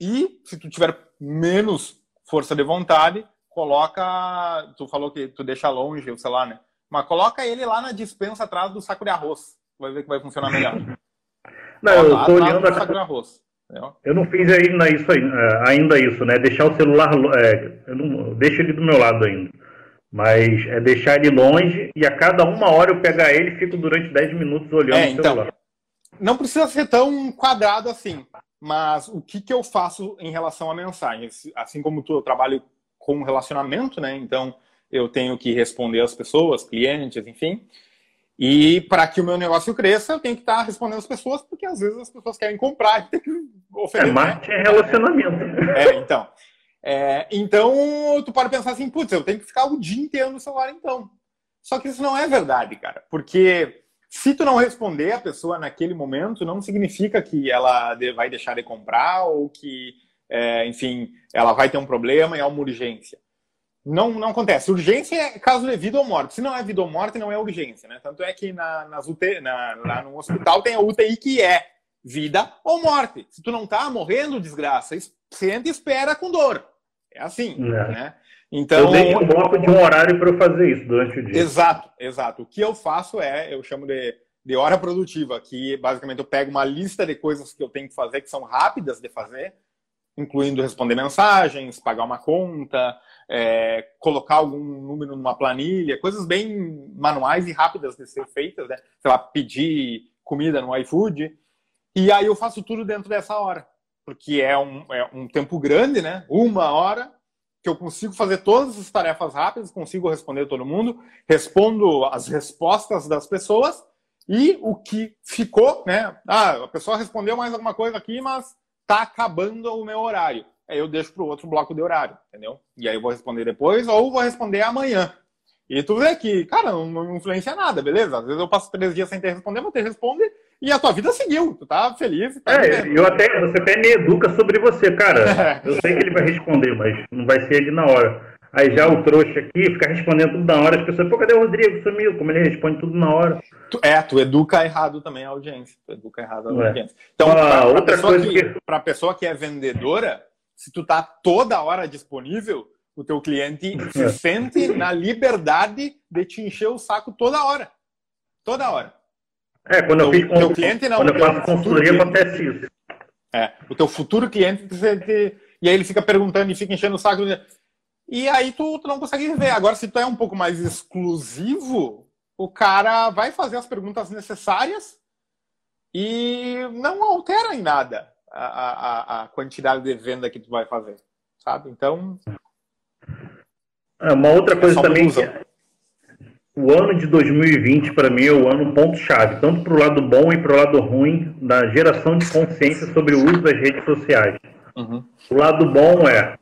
E se tu tiver menos força de vontade, coloca. Tu falou que tu deixa longe o celular, né? Mas coloca ele lá na dispensa atrás do saco de arroz. Vai ver que vai funcionar melhor. Não, eu tô olhando a... saco de arroz. Eu não fiz ainda isso, é, ainda isso, né? Deixar o celular, é, eu não deixo ele do meu lado ainda. Mas é deixar ele longe e a cada uma hora eu pegar ele e fico durante 10 minutos olhando é, o então, celular. Não precisa ser tão quadrado assim. Mas o que, que eu faço em relação à mensagem? Assim como tu, eu trabalho com relacionamento, né? Então eu tenho que responder às pessoas, clientes, enfim. E para que o meu negócio cresça, eu tenho que estar respondendo às pessoas, porque às vezes as pessoas querem comprar e tem que oferecer. É, marketing é relacionamento. É, então. É, então, tu pode pensar assim, putz, eu tenho que ficar o dia inteiro no celular então. Só que isso não é verdade, cara. Porque se tu não responder a pessoa naquele momento, não significa que ela vai deixar de comprar ou que, é, enfim, ela vai ter um problema e é uma urgência. Não, não acontece. Urgência é caso de vida ou morte. Se não é vida ou morte, não é urgência, né? Tanto é que na, nas UTI, na, lá no hospital tem a UTI que é vida ou morte. Se tu não tá morrendo, desgraça, sente e espera com dor. É assim, é. né? Então, eu dei um bloco de um horário para eu fazer isso durante o dia. Exato, exato. O que eu faço é, eu chamo de, de hora produtiva, que basicamente eu pego uma lista de coisas que eu tenho que fazer que são rápidas de fazer, incluindo responder mensagens, pagar uma conta, é, colocar algum número numa planilha, coisas bem manuais e rápidas de ser feitas, né? Sei lá, pedir comida no iFood. E aí eu faço tudo dentro dessa hora porque é um, é um tempo grande, né? Uma hora que eu consigo fazer todas as tarefas rápidas, consigo responder todo mundo, respondo as respostas das pessoas e o que ficou, né? Ah, a pessoa respondeu mais alguma coisa aqui, mas tá acabando o meu horário. Aí eu deixo para o outro bloco de horário, entendeu? E aí eu vou responder depois ou vou responder amanhã. E tu vê que, cara, não, não influencia nada, beleza? Às vezes eu passo três dias sem ter responder, mas te responde e a tua vida seguiu. Tu tá feliz. Tá é, eu até, você até me educa sobre você, cara. Eu sei que ele vai responder, mas não vai ser ele na hora. Aí já o trouxa aqui fica respondendo tudo na hora, as pessoas, pô, cadê o Rodrigo? Sumiu, como ele responde tudo na hora. Tu, é, tu educa errado também a audiência. Tu educa errado a é. audiência. Então, ah, pra, outra pessoa coisa que, que... pra pessoa que é vendedora, se tu tá toda hora disponível, o teu cliente se é. sente na liberdade de te encher o saco toda hora. Toda hora. É, quando eu, fiz, teu cliente não, quando eu faço consultoria acontece isso. É, o teu futuro cliente, e aí ele fica perguntando e fica enchendo o saco. E aí tu, tu não consegue ver. Agora, se tu é um pouco mais exclusivo, o cara vai fazer as perguntas necessárias e não altera em nada a, a, a quantidade de venda que tu vai fazer, sabe? Então... É, uma outra é coisa também que o ano de 2020 para mim é o ano ponto-chave, tanto para o lado bom e para o lado ruim da geração de consciência sobre o uso das redes sociais. Uhum. O lado bom é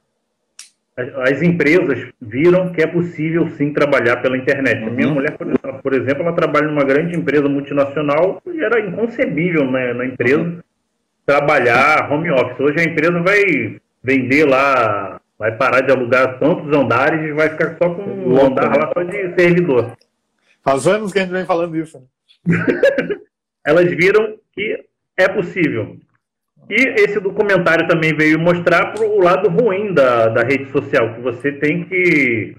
as empresas viram que é possível sim trabalhar pela internet. Uhum. Minha mulher, por exemplo, ela trabalha numa grande empresa multinacional e era inconcebível né, na empresa uhum. trabalhar home office. Hoje a empresa vai vender lá, vai parar de alugar tantos andares e vai ficar só com um andar lá só de servidor. Faz anos que a gente vem falando isso. Elas viram que é possível. E esse documentário também veio mostrar o lado ruim da, da rede social, que você tem que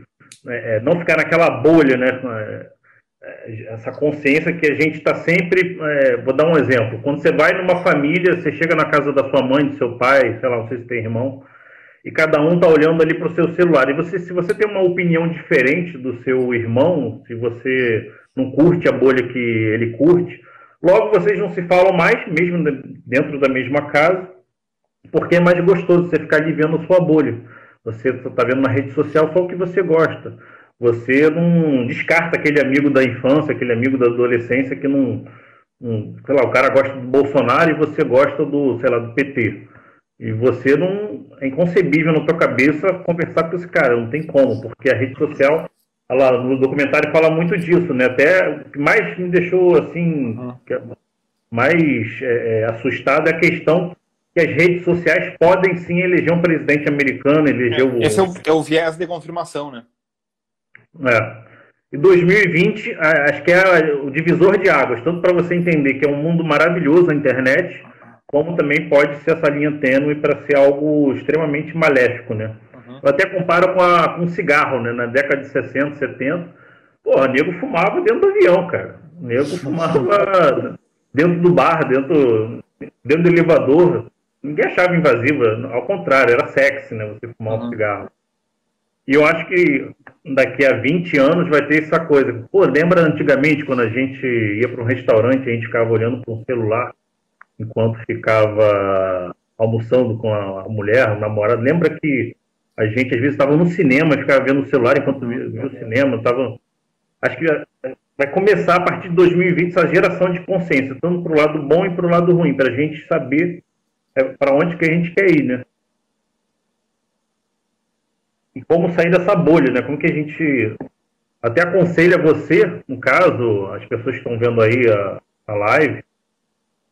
é, é não ficar naquela bolha, né? É, essa consciência que a gente está sempre. É, vou dar um exemplo. Quando você vai numa família, você chega na casa da sua mãe, do seu pai, sei lá, não sei se tem irmão, e cada um está olhando ali para o seu celular. E você, se você tem uma opinião diferente do seu irmão, se você não curte a bolha que ele curte, Logo, vocês não se falam mais, mesmo dentro da mesma casa, porque é mais gostoso você ficar ali vendo a sua bolha. Você está vendo na rede social só o que você gosta. Você não descarta aquele amigo da infância, aquele amigo da adolescência que não, sei lá, o cara gosta do Bolsonaro e você gosta do, sei lá, do PT. E você não é inconcebível na tua cabeça conversar com esse cara, não tem como, porque a rede social ela, no documentário fala muito disso, né? Até o que mais me deixou assim, uhum. mais é, é, assustado é a questão que as redes sociais podem sim eleger um presidente americano, eleger é, Esse é o, é o viés de confirmação, né? É. E 2020, acho que é o divisor de águas, tanto para você entender que é um mundo maravilhoso a internet, como também pode ser essa linha tênue para ser algo extremamente maléfico, né? Eu até comparo com, a, com um cigarro, né? Na década de 60, 70, porra, nego fumava dentro do avião, cara. O nego fumava dentro do bar, dentro, dentro do elevador. Ninguém achava invasiva, ao contrário, era sexy, né? Você fumar uhum. um cigarro. E eu acho que daqui a 20 anos vai ter essa coisa. Pô, lembra antigamente quando a gente ia para um restaurante, a gente ficava olhando para um celular enquanto ficava almoçando com a mulher, o namorado. Lembra que a gente às vezes estava no cinema, ficava vendo o celular enquanto via o cinema. Tava... Acho que eh, vai começar a partir de 2020 essa geração de consciência, tanto para o lado bom e para o lado ruim, para a gente saber é, para onde que a gente quer ir, né? E como sair dessa bolha, né? Como que a gente até aconselha você, no caso, as pessoas que estão vendo aí a, a live,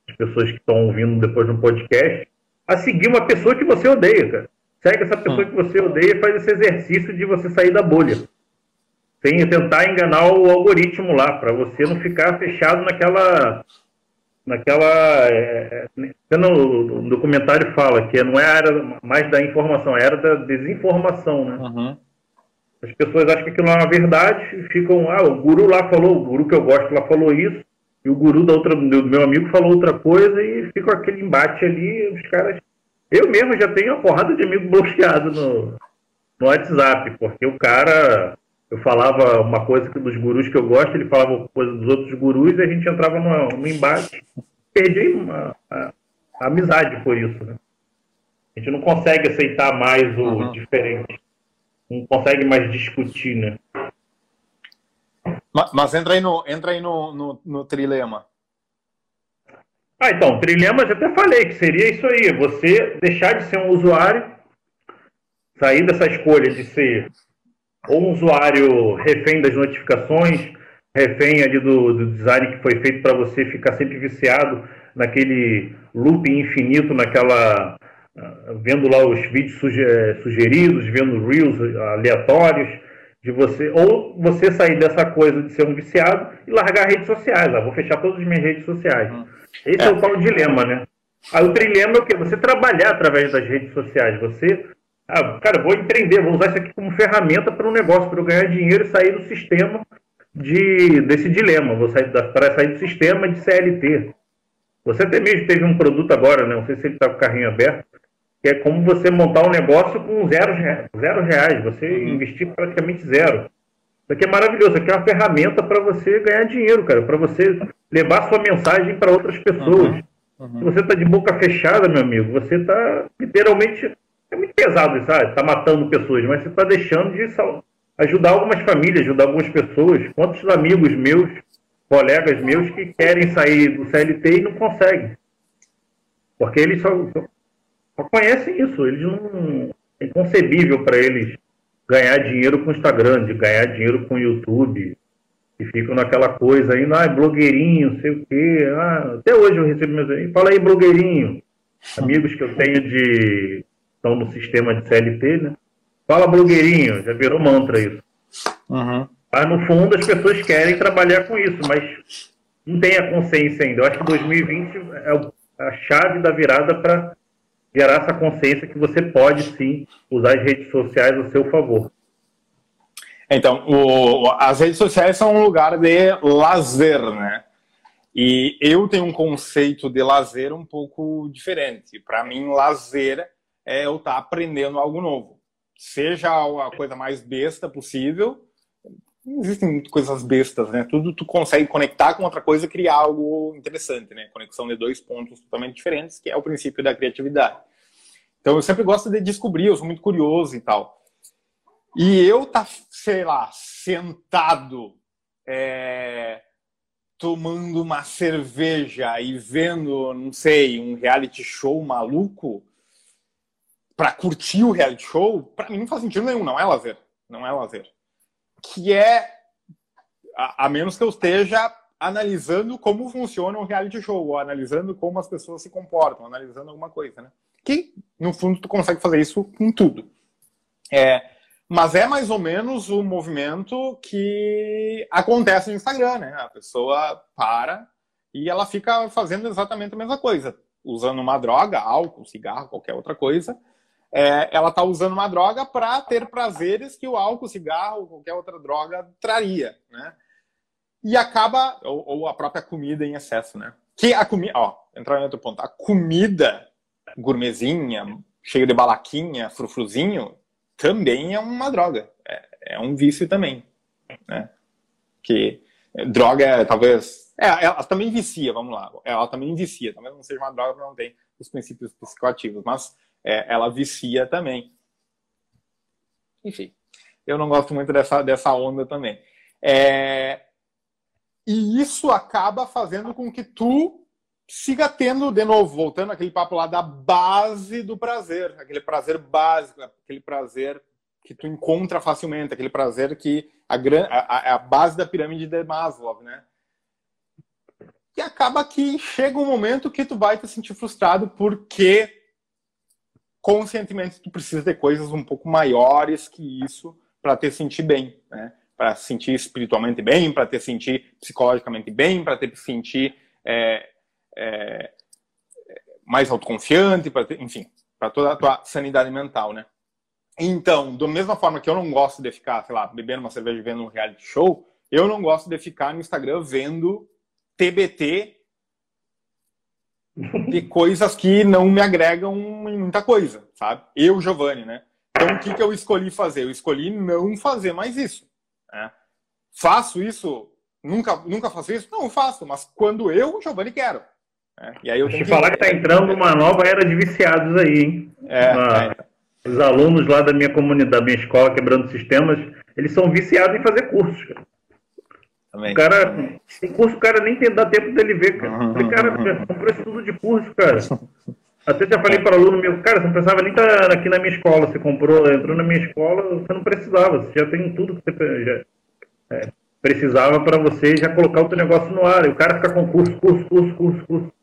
as pessoas que estão ouvindo depois no podcast, a seguir uma pessoa que você odeia, cara. Segue essa pessoa que você odeia e faz esse exercício de você sair da bolha. Sem tentar enganar o algoritmo lá, para você não ficar fechado naquela. naquela. É, é, no, documentário fala que não é a era mais da informação, é a era da desinformação, né? Uhum. As pessoas acham que aquilo é uma verdade, ficam, ah, o guru lá falou, o guru que eu gosto lá falou isso, e o guru da outra, do meu amigo falou outra coisa, e fica aquele embate ali, os caras eu mesmo já tenho uma porrada de amigo bloqueado no, no WhatsApp, porque o cara, eu falava uma coisa dos gurus que eu gosto, ele falava coisa dos outros gurus e a gente entrava num, embate. Perdi uma, a, a, amizade por isso, né? A gente não consegue aceitar mais o uhum. diferente. Não consegue mais discutir, né? Mas, mas entra aí no, entra aí no, no, no trilema. Ah, então, trilemas eu até falei que seria isso aí, você deixar de ser um usuário, sair dessa escolha de ser ou um usuário refém das notificações, refém ali do, do design que foi feito para você ficar sempre viciado naquele loop infinito, naquela vendo lá os vídeos sugeridos, vendo reels aleatórios, de você, ou você sair dessa coisa de ser um viciado e largar redes sociais. Ah, vou fechar todas as minhas redes sociais. Uhum. Esse é, é o tal dilema, né? Aí o trilema é o quê? Você trabalhar através das redes sociais. Você, ah, cara, vou empreender, vou usar isso aqui como ferramenta para um negócio, para eu ganhar dinheiro e sair do sistema de, desse dilema. Vou sair para sair do sistema de CLT. Você até mesmo teve um produto agora, né? Não sei se ele está com o carrinho aberto, que é como você montar um negócio com zero, zero reais, você uhum. investir praticamente zero. Isso aqui é maravilhoso, isso aqui é uma ferramenta para você ganhar dinheiro, cara, para você levar sua mensagem para outras pessoas. Uhum. Uhum. Se você está de boca fechada, meu amigo, você está literalmente. É muito pesado isso, sabe? Está matando pessoas, mas você está deixando de ajudar algumas famílias, ajudar algumas pessoas. Quantos amigos meus, colegas meus que querem sair do CLT e não conseguem? Porque eles só, só conhecem isso. Eles não. É inconcebível para eles ganhar dinheiro com o Instagram, de ganhar dinheiro com o YouTube, e ficam naquela coisa aí, ah, blogueirinho, sei o quê. Ah, até hoje eu recebo meus fala aí, blogueirinho. Amigos que eu tenho de. estão no sistema de CLT, né? Fala blogueirinho, já virou mantra isso. Uhum. Mas no fundo as pessoas querem trabalhar com isso, mas não tem a consciência ainda. Eu acho que 2020 é a chave da virada para gerar essa consciência que você pode sim usar as redes sociais a seu favor. Então, o, as redes sociais são um lugar de lazer, né? E eu tenho um conceito de lazer um pouco diferente. Para mim, lazer é eu estar tá aprendendo algo novo. Seja a coisa mais besta possível. Existem coisas bestas, né? Tudo tu consegue conectar com outra coisa e criar algo interessante, né? Conexão de dois pontos totalmente diferentes, que é o princípio da criatividade. Então, eu sempre gosto de descobrir, eu sou muito curioso e tal. E eu tá, sei lá, sentado, é, tomando uma cerveja e vendo, não sei, um reality show maluco para curtir o reality show, para mim não faz sentido nenhum, não é lazer, não é lazer. Que é a, a menos que eu esteja analisando como funciona um reality show, ou analisando como as pessoas se comportam, analisando alguma coisa, né? Que no fundo tu consegue fazer isso com tudo. É, mas é mais ou menos o movimento que acontece no Instagram, né? A pessoa para e ela fica fazendo exatamente a mesma coisa, usando uma droga, álcool, cigarro, qualquer outra coisa. É, ela está usando uma droga para ter prazeres que o álcool, cigarro, qualquer outra droga traria, né? E acaba ou, ou a própria comida em excesso, né? Que a comida, ó, entrar em outro ponto, a comida gourmetzinha, cheia de balaquinha, frufruzinho, também é uma droga. É, é um vício também. Né? Que droga, talvez. É, ela também vicia, vamos lá. Ela também vicia. Talvez não seja uma droga porque não tem os princípios psicoativos, mas é, ela vicia também. Enfim, eu não gosto muito dessa, dessa onda também. É, e isso acaba fazendo com que tu siga tendo, de novo, voltando aquele papo lá da base do prazer, aquele prazer básico, aquele prazer que tu encontra facilmente, aquele prazer que a, a, a base da pirâmide de Maslow, né? E acaba que chega um momento que tu vai te sentir frustrado porque conscientemente tu precisa de coisas um pouco maiores que isso para te sentir bem, né? Para sentir espiritualmente bem, para te sentir psicologicamente bem, para te sentir é, é, mais autoconfiante, ter, enfim, para toda a tua sanidade mental, né? Então, da mesma forma que eu não gosto de ficar, sei lá, bebendo uma cerveja e vendo um reality show, eu não gosto de ficar no Instagram vendo TBT de coisas que não me agregam em muita coisa, sabe? Eu, Giovanni, né? Então, o que, que eu escolhi fazer? Eu escolhi não fazer mais isso. Né? Faço isso? Nunca, nunca faço isso? Não, faço, mas quando eu, Giovanni, quero. É, e aí eu tenho que falar que está entrando uma nova era de viciados aí, hein? É, uma... é. Os alunos lá da minha comunidade, da minha escola, quebrando sistemas, eles são viciados em fazer cursos, cara. Também. O cara, tem curso, o cara nem tem dá tempo dele ver, cara. Falei, cara, comprou esse tudo de curso, cara. Até já falei para aluno meu, cara, você não precisava nem estar aqui na minha escola. Você comprou, entrou na minha escola, você não precisava. Você já tem tudo que você já, é, precisava para você já colocar o teu negócio no ar. E o cara fica com curso, curso, curso, curso, curso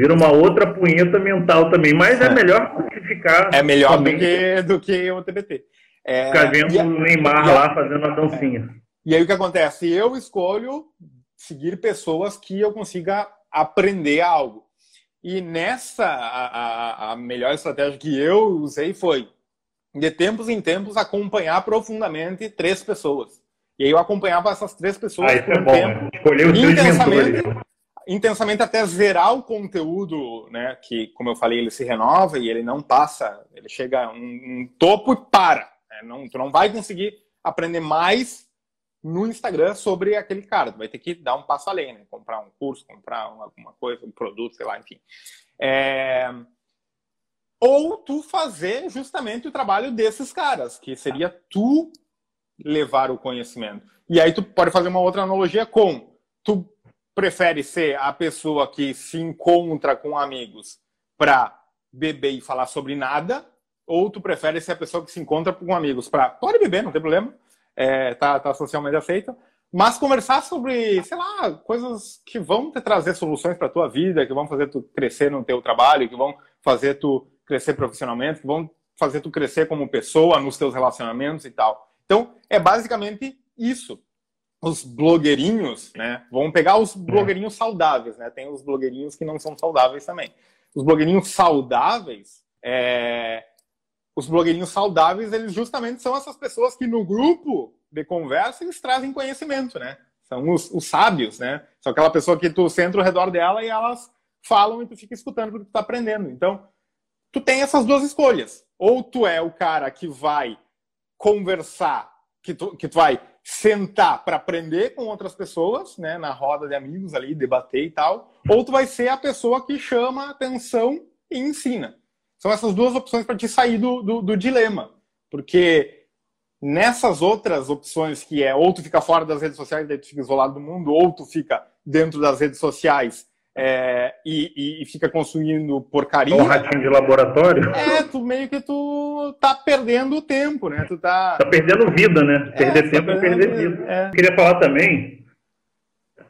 Vira uma outra punheta mental também, mas é, é melhor ficar. É melhor do que, do que o TBT. É, ficar vendo o Neymar lá fazendo a dancinha. E aí o que acontece? Eu escolho seguir pessoas que eu consiga aprender algo. E nessa, a, a, a melhor estratégia que eu usei foi, de tempos em tempos, acompanhar profundamente três pessoas. E aí eu acompanhava essas três pessoas ah, isso é bom, tempo, né? Escolher os intensamente, intensamente até zerar o conteúdo, né? Que, como eu falei, ele se renova e ele não passa, ele chega um, um topo e para. Né? Não, tu não vai conseguir aprender mais no Instagram sobre aquele cara. Vai ter que dar um passo além, né? Comprar um curso, comprar alguma coisa, um produto, sei lá, enfim. É... Ou tu fazer justamente o trabalho desses caras, que seria tu levar o conhecimento. E aí tu pode fazer uma outra analogia com tu prefere ser a pessoa que se encontra com amigos para beber e falar sobre nada, ou tu prefere ser a pessoa que se encontra com amigos para pode beber, não tem problema, é, tá, tá socialmente aceita, mas conversar sobre, sei lá, coisas que vão te trazer soluções para tua vida, que vão fazer tu crescer no teu trabalho, que vão fazer tu crescer profissionalmente, que vão fazer tu crescer como pessoa nos teus relacionamentos e tal. Então, é basicamente isso. Os blogueirinhos, né? Vamos pegar os blogueirinhos saudáveis, né? Tem os blogueirinhos que não são saudáveis também. Os blogueirinhos saudáveis, é, os blogueirinhos saudáveis, eles justamente são essas pessoas que no grupo de conversa eles trazem conhecimento, né? São os, os sábios, né? São aquela pessoa que tu senta ao redor dela e elas falam e tu fica escutando porque tu tá aprendendo. Então, tu tem essas duas escolhas. Ou tu é o cara que vai conversar, que tu, que tu vai sentar para aprender com outras pessoas, né, na roda de amigos ali, debater e tal, ou tu vai ser a pessoa que chama atenção e ensina. São essas duas opções para te sair do, do, do, dilema. Porque nessas outras opções, que é ou tu fica fora das redes sociais, daí tu fica isolado do mundo, ou tu fica dentro das redes sociais é, e, e, fica consumindo porcaria. Um ratinho de laboratório? É, tu meio que tu tá perdendo tempo, né? Tu tá... tá perdendo vida, né? Perder é, tempo tá é perder vida. É. Queria falar também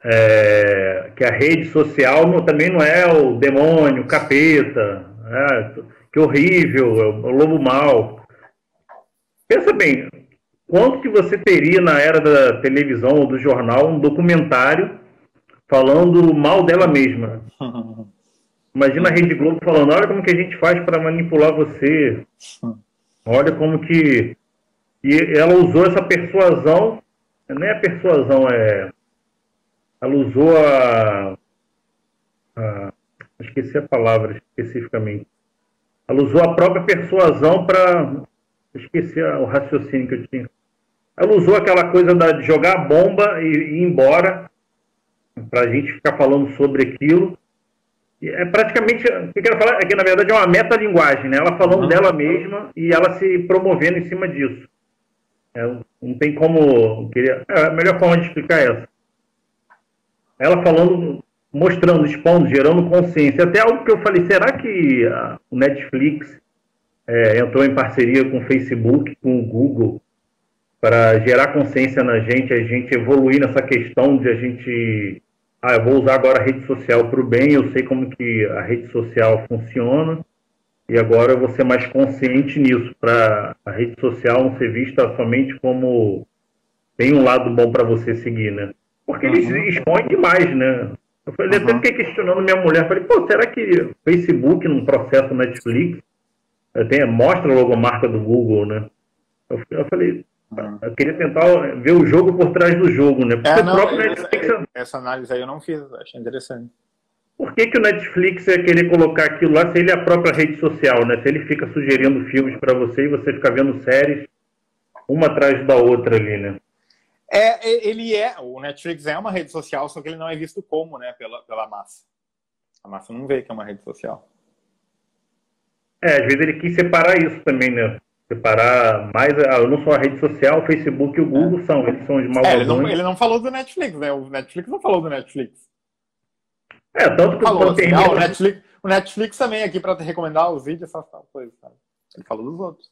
é, que a rede social também não é o demônio, o capeta. É, que horrível, é o lobo mal. Pensa bem, quanto que você teria na era da televisão ou do jornal um documentário falando mal dela mesma? Imagina a Rede Globo falando, olha como que a gente faz para manipular você. Olha como que... E ela usou essa persuasão, nem a persuasão, é... Ela usou a... a... Esqueci a palavra especificamente ela usou a própria persuasão para. Esqueci o raciocínio que eu tinha. Ela usou aquela coisa de jogar a bomba e ir embora, para a gente ficar falando sobre aquilo. É praticamente, o que eu quero falar é que na verdade é uma metalinguagem, né? Ela falando uhum. dela mesma e ela se promovendo em cima disso. É, não tem como. Queria, é a melhor forma de explicar é essa. Ela falando mostrando, expondo, gerando consciência. Até algo que eu falei, será que o Netflix é, entrou em parceria com o Facebook, com o Google, para gerar consciência na gente, a gente evoluir nessa questão de a gente. Ah, eu vou usar agora a rede social para o bem, eu sei como que a rede social funciona, e agora eu vou ser mais consciente nisso, para a rede social não ser vista somente como tem um lado bom para você seguir, né? Porque eles uhum. expõem demais, né? Eu falei, uhum. até fiquei questionando minha mulher, falei, pô, será que Facebook num processo Netflix tem, mostra a logomarca do Google, né? Eu, eu falei, uhum. eu queria tentar ver o jogo por trás do jogo, né? Porque é, não, próprio Netflix... essa, essa análise aí eu não fiz, achei interessante. Por que, que o Netflix ia querer colocar aquilo lá se ele é a própria rede social, né? Se ele fica sugerindo filmes para você e você fica vendo séries uma atrás da outra ali, né? É, ele é, o Netflix é uma rede social, só que ele não é visto como, né, pela, pela massa. A massa não vê que é uma rede social. É, às vezes ele quis separar isso também, né? Separar mais, ah, não só a rede social, o Facebook e o Google são, eles são os malvadões. É, ele, não, ele não falou do Netflix, né? O Netflix não falou do Netflix. É, tanto que falou, assim, ah, o, Netflix, o Netflix também aqui para te recomendar os vídeos, essas coisas, sabe? Ele falou dos outros.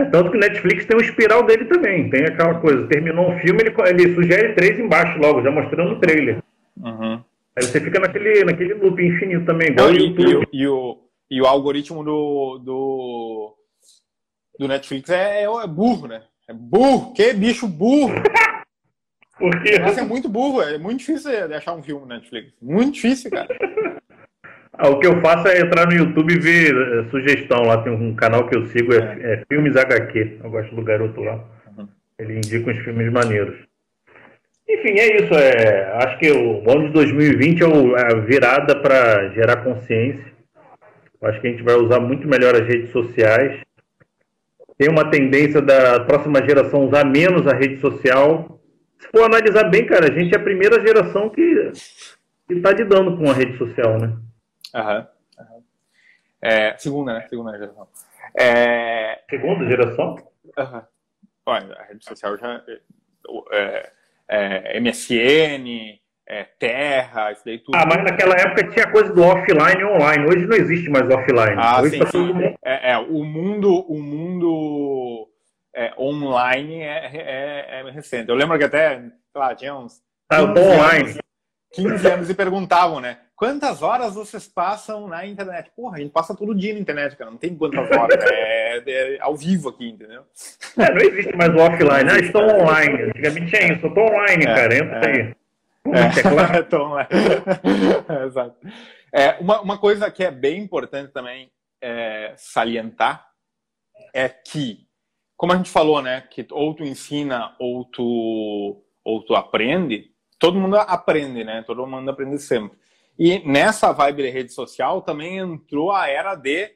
É, tanto que o Netflix tem o espiral dele também. Tem aquela coisa, terminou um filme, ele, ele sugere três embaixo logo, já mostrando o trailer. Uhum. Aí você fica naquele, naquele loop infinito também, igual e, e, e, o, e o algoritmo do, do, do Netflix é, é burro, né? É burro, que bicho burro! Porque... Você é muito burro, é muito difícil achar um filme na Netflix. Muito difícil, cara. Ah, o que eu faço é entrar no YouTube e ver é, sugestão lá. Tem um canal que eu sigo, é, é. é Filmes HQ. Eu gosto do garoto lá. Uhum. Ele indica uns filmes maneiros. Enfim, é isso. É, acho que o ano de 2020 é a virada para gerar consciência. Acho que a gente vai usar muito melhor as redes sociais. Tem uma tendência da próxima geração usar menos a rede social. Se for analisar bem, cara, a gente é a primeira geração que está lidando com a rede social, né? Aham. É, segunda, né? Segunda geração. É... Segunda geração? Aham. Olha, a rede social já. É, é, MSN, é, Terra, isso daí tudo. Ah, mas naquela época tinha coisa do offline e online. Hoje não existe mais offline. Ah, Hoje sim, tá sim. É, é, o mundo, o mundo é, online é, é, é, recente. Eu lembro que até, sei lá, tinha uns. Ah, eu tô online. 15 anos e perguntavam, né? Quantas horas vocês passam na internet? Porra, a gente passa todo dia na internet, cara. Não tem quantas horas. É, é ao vivo aqui, entendeu? É, não existe mais o offline. Ah, estou online. Antigamente tinha isso. Estou online, é, cara. Entra é. aí. É, claro. estou online. Exato. É, uma, uma coisa que é bem importante também é, salientar é que, como a gente falou, né? Que ou tu ensina ou tu, ou tu aprende, todo mundo aprende, né? Todo mundo aprende sempre. E nessa vibe de rede social também entrou a era de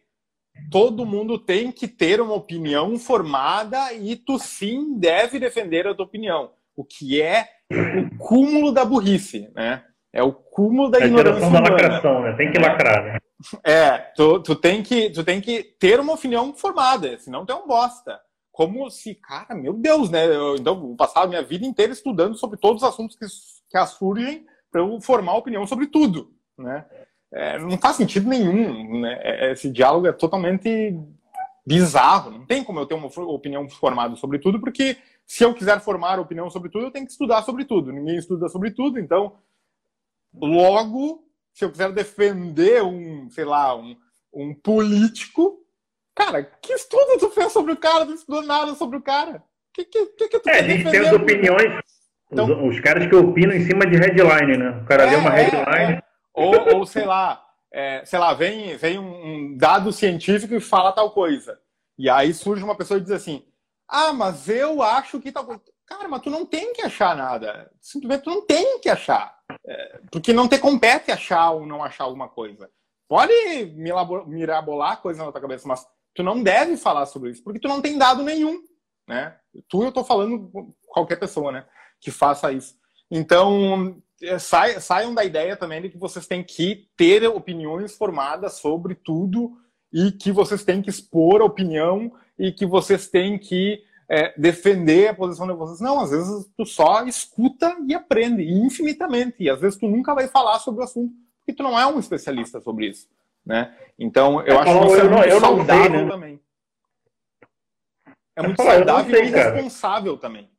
todo mundo tem que ter uma opinião formada e tu sim deve defender a tua opinião. O que é o cúmulo da burrice, né? É o cúmulo da é ignorância. da lacração, né? Tem que lacrar, né? É, tu, tu, tem que, tu tem que ter uma opinião formada, senão tu é um bosta. Como se, cara, meu Deus, né? Eu, então, vou passar a minha vida inteira estudando sobre todos os assuntos que, que surgem para eu formar opinião sobre tudo, né? É, não faz sentido nenhum, né? É, esse diálogo é totalmente bizarro. Não tem como eu ter uma opinião formada sobre tudo, porque se eu quiser formar opinião sobre tudo, eu tenho que estudar sobre tudo. Ninguém estuda sobre tudo, então logo, se eu quiser defender um, sei lá, um, um político, cara, que estudo tu fez sobre o cara? Não estudou nada sobre o cara. Que, que, que, que tu é, a gente tem as opiniões então, os, os, caras que opinam em cima de headline, né? O cara é, lê uma é, headline. É, ou, ou, sei lá, é, sei lá, vem, vem um dado científico e fala tal coisa. E aí surge uma pessoa e diz assim: Ah, mas eu acho que tal coisa. Cara, mas tu não tem que achar nada. Simplesmente tu não tem que achar. É, porque não te compete achar ou não achar alguma coisa. Pode mirabolar coisa na tua cabeça, mas tu não deve falar sobre isso, porque tu não tem dado nenhum. Né? Tu eu tô falando qualquer pessoa, né? Que faça isso. Então, é, saiam da ideia também de que vocês têm que ter opiniões formadas sobre tudo e que vocês têm que expor a opinião e que vocês têm que é, defender a posição de vocês. Não, às vezes tu só escuta e aprende, infinitamente. E às vezes tu nunca vai falar sobre o assunto, porque tu não é um especialista sobre isso. Né? Então, eu é, acho que isso é muito saudável sei, né? também. É muito saudável sei, e responsável também.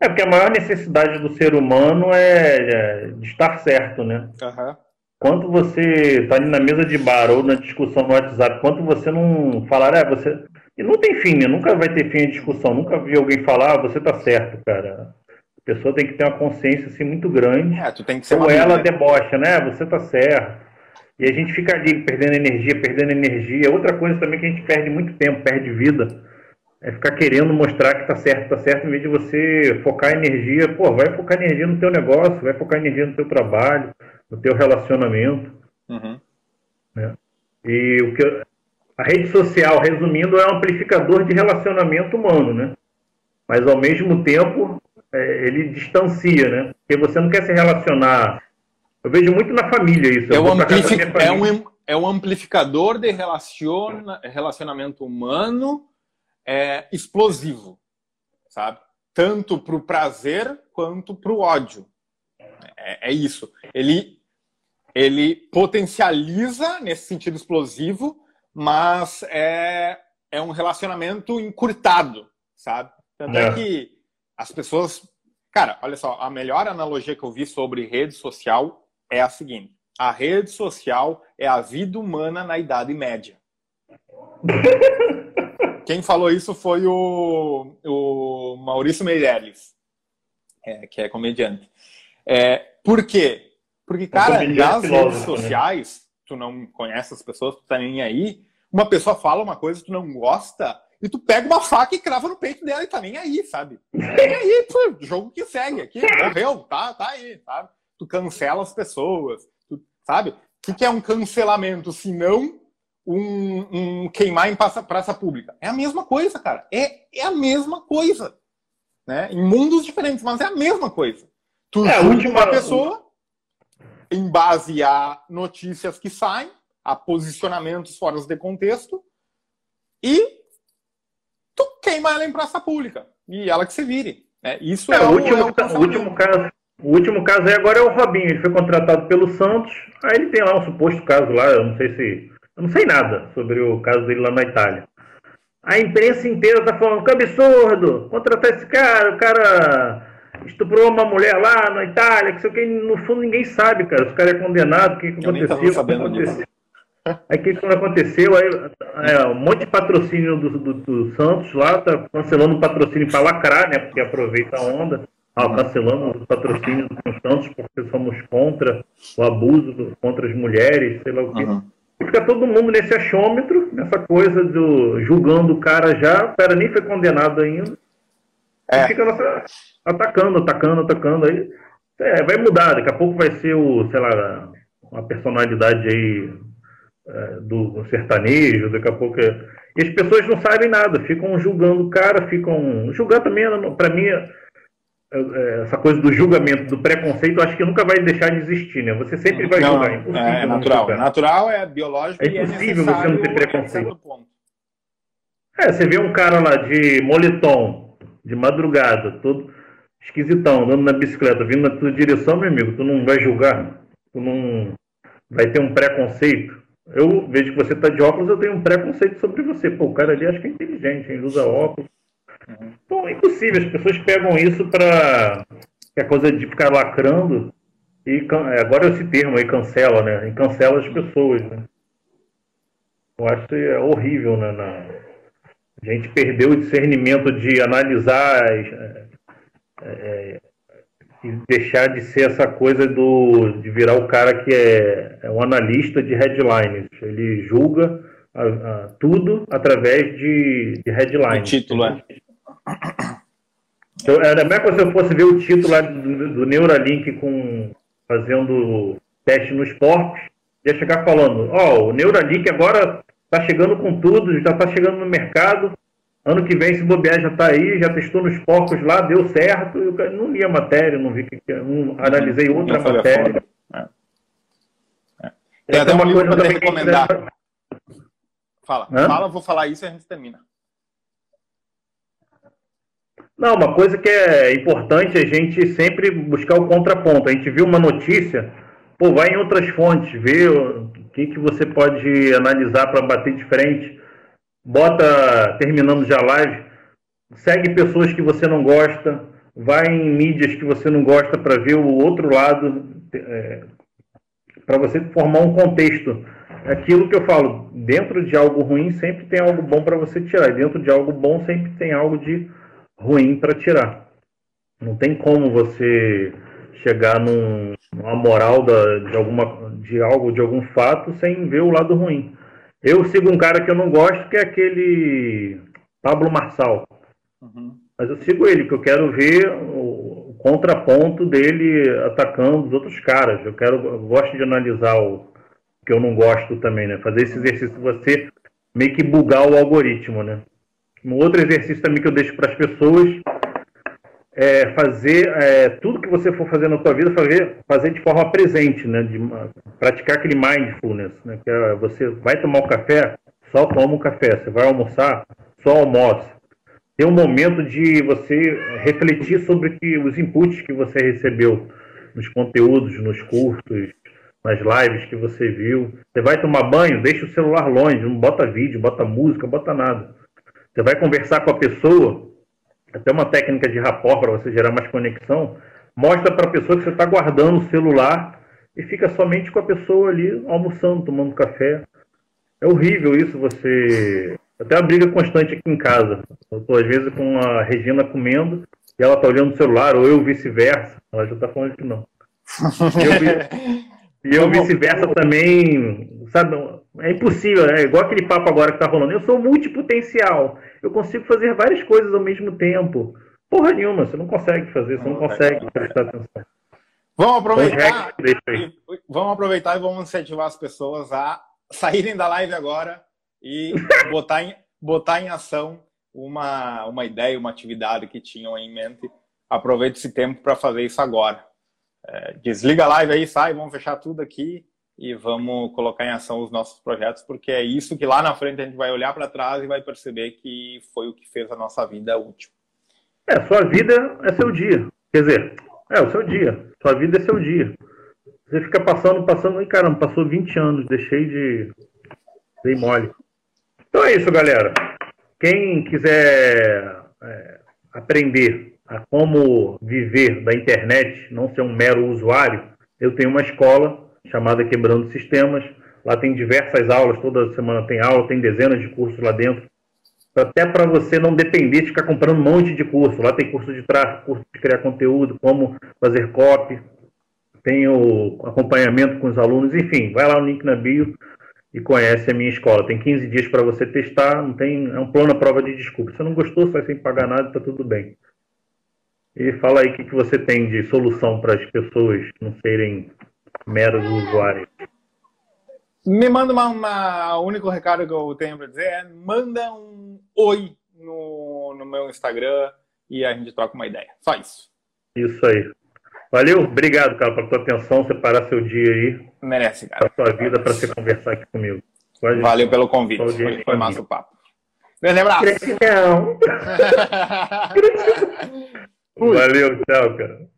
É porque a maior necessidade do ser humano é, é de estar certo, né? Uhum. Quando você está ali na mesa de bar ou na discussão no WhatsApp, quando você não falar, é, você. E não tem fim, né? Nunca vai ter fim a discussão. Nunca vi alguém falar, ah, você está certo, cara. A pessoa tem que ter uma consciência assim muito grande. É, tu tem que ser Ou ela debocha, né? Você está certo. E a gente fica ali perdendo energia, perdendo energia. Outra coisa também que a gente perde muito tempo, perde vida é ficar querendo mostrar que tá certo, tá certo, em vez de você focar energia, pô, vai focar energia no teu negócio, vai focar energia no teu trabalho, no teu relacionamento. Uhum. Né? E o que a rede social, resumindo, é um amplificador de relacionamento humano, né? Mas ao mesmo tempo é, ele distancia, né? Porque você não quer se relacionar. Eu vejo muito na família isso. É, um, amplific... é, um, é um amplificador de relaciona... relacionamento humano é explosivo, sabe? Tanto para o prazer quanto para o ódio. É, é, isso. Ele, ele potencializa nesse sentido explosivo, mas é, é um relacionamento encurtado, sabe? Tanto é. é que as pessoas Cara, olha só, a melhor analogia que eu vi sobre rede social é a seguinte: a rede social é a vida humana na Idade Média. Quem falou isso foi o, o Maurício Meirelles, é, que é comediante. É, por quê? Porque, cara, nas redes né? sociais, tu não conhece as pessoas, tu tá nem aí, uma pessoa fala uma coisa que tu não gosta, e tu pega uma faca e crava no peito dela e tá nem aí, sabe? Nem aí, pô, jogo que segue aqui, morreu, tá, tá aí, sabe? Tu cancela as pessoas, tu, sabe? O que, que é um cancelamento, se não um, um, queimar em praça, praça pública? É a mesma coisa, cara. É, é a mesma coisa. Né? Em mundos diferentes, mas é a mesma coisa. Tu é, última... uma pessoa em base a notícias que saem, a posicionamentos fora de contexto, e tu queima ela em praça pública. E ela que se vire. Né? Isso é, é, o, último, é o, o último caso. O último caso aí agora é o Robinho. Ele foi contratado pelo Santos. Aí ele tem lá um suposto caso lá. Eu não sei se. Eu não sei nada sobre o caso dele lá na Itália. A imprensa inteira tá falando que absurdo! Contratar esse cara, o cara estuprou uma mulher lá na Itália, que sei o que, no fundo ninguém sabe, cara. Se o cara é condenado, o que, que aconteceu? O que aconteceu? Aí o que, que aconteceu? Aí, é, um monte de patrocínio do, do, do Santos lá, tá cancelando o patrocínio para lacrar, né? Porque aproveita a onda. Ah, cancelando o patrocínio do Santos porque somos contra o abuso contra as mulheres, sei lá o quê. Uhum. Fica todo mundo nesse achômetro, nessa coisa do julgando o cara já, o cara nem foi condenado ainda. É. E fica nessa, atacando, atacando, atacando. Aí é, vai mudar, daqui a pouco vai ser o, sei lá, uma personalidade aí é, do sertanejo, daqui a pouco. É... E as pessoas não sabem nada, ficam julgando o cara, ficam. Julgar também, para mim, essa coisa do julgamento, do preconceito, acho que nunca vai deixar de existir, né? Você sempre vai não, julgar. É, é natural. É natural, é biológico. É impossível você não ter preconceito. É, você vê um cara lá de moletom, de madrugada, todo esquisitão, andando na bicicleta, vindo na tua direção, meu amigo, tu não vai julgar, tu não vai ter um preconceito. Eu vejo que você está de óculos, eu tenho um preconceito sobre você. Pô, o cara ali acho que é inteligente, ele usa óculos. Bom, é impossível, as pessoas pegam isso para é coisa de ficar lacrando e é, agora esse termo aí cancela, né? E cancela as pessoas, né? Eu acho que é horrível, né? Na... A gente perdeu o discernimento de analisar as, é, é e deixar de ser essa coisa do de virar o cara que é, é um analista de headlines. Ele julga a, a, tudo através de, de headlines. O título, é. Então, era mesmo se eu fosse ver o título lá do, do Neuralink com, fazendo teste nos porcos, ia chegar falando, ó, oh, o Neuralink agora está chegando com tudo, já está chegando no mercado, Ano que vem, se bobear, já está aí, já testou nos porcos lá, deu certo. Eu não li a matéria, não vi que. Não, analisei outra não matéria. É. É. Tem até uma livro para recomendar. Fala, Hã? fala, vou falar isso e a gente termina. Não, uma coisa que é importante é a gente sempre buscar o contraponto. A gente viu uma notícia, pô, vai em outras fontes, vê o que, que você pode analisar para bater de frente bota, terminando já a live, segue pessoas que você não gosta, vai em mídias que você não gosta para ver o outro lado, é, para você formar um contexto. Aquilo que eu falo, dentro de algo ruim sempre tem algo bom para você tirar, e dentro de algo bom sempre tem algo de ruim para tirar. Não tem como você chegar num, numa moral da, de, alguma, de algo, de algum fato, sem ver o lado ruim. Eu sigo um cara que eu não gosto, que é aquele Pablo Marçal. Uhum. Mas eu sigo ele, que eu quero ver o, contraponto dele atacando os outros caras. Eu quero, eu gosto de analisar o que eu não gosto também, né? Fazer esse exercício você meio que bugar o algoritmo, né? Um outro exercício também que eu deixo para as pessoas é, fazer é, tudo que você for fazer na sua vida, fazer, fazer de forma presente, né? De, praticar aquele mindfulness, né? Que é, você vai tomar um café, só toma um café. Você vai almoçar, só almoça. Tem um momento de você refletir sobre que, os inputs que você recebeu nos conteúdos, nos cursos, nas lives que você viu. Você vai tomar banho, deixa o celular longe, não bota vídeo, bota música, bota nada. Você vai conversar com a pessoa, até uma técnica de rapport para você gerar mais conexão, mostra para a pessoa que você está guardando o celular e fica somente com a pessoa ali almoçando, tomando café. É horrível isso, você. Até uma briga constante aqui em casa. Eu estou, às vezes, com a Regina comendo e ela está olhando o celular, ou eu vice-versa. Ela já está falando que não. E eu, eu vice-versa também, sabe? É impossível, é igual aquele papo agora que tá rolando. Eu sou multipotencial. Eu consigo fazer várias coisas ao mesmo tempo. Porra nenhuma, você não consegue fazer, você não, não consegue prestar atenção. Vamos aproveitar, e, vamos aproveitar e vamos incentivar as pessoas a saírem da live agora e botar em, botar em ação uma, uma ideia, uma atividade que tinham em mente. Aproveite esse tempo para fazer isso agora. É, desliga a live aí, sai, vamos fechar tudo aqui e vamos colocar em ação os nossos projetos, porque é isso que lá na frente a gente vai olhar para trás e vai perceber que foi o que fez a nossa vida útil. É, sua vida é seu dia. Quer dizer, é o seu dia. Sua vida é seu dia. Você fica passando, passando, e caramba, passou 20 anos, deixei de. Dei mole. Então é isso, galera. Quem quiser é, aprender a como viver da internet, não ser um mero usuário, eu tenho uma escola chamada Quebrando Sistemas. Lá tem diversas aulas, toda semana tem aula, tem dezenas de cursos lá dentro. Até para você não depender de ficar comprando um monte de curso. Lá tem curso de tráfego, curso de criar conteúdo, como fazer copy, tem o acompanhamento com os alunos, enfim, vai lá no link na bio e conhece a minha escola. Tem 15 dias para você testar, não tem, é um plano à prova de desculpa. Se não gostou, sai sem pagar nada, está tudo bem. E fala aí o que, que você tem de solução para as pessoas não serem meros usuários. Me manda uma, uma, O único recado que eu tenho para dizer é: manda um oi no, no meu Instagram e a gente troca uma ideia. Só isso. Isso aí. Valeu, obrigado, cara, pela tua atenção, separar seu dia aí. Merece, cara. Pra sua vida, para você conversar aqui comigo. Valeu pelo convite. Foi, foi massa o papo. Grande abraço. Gratidão. Valeu, tchau, cara.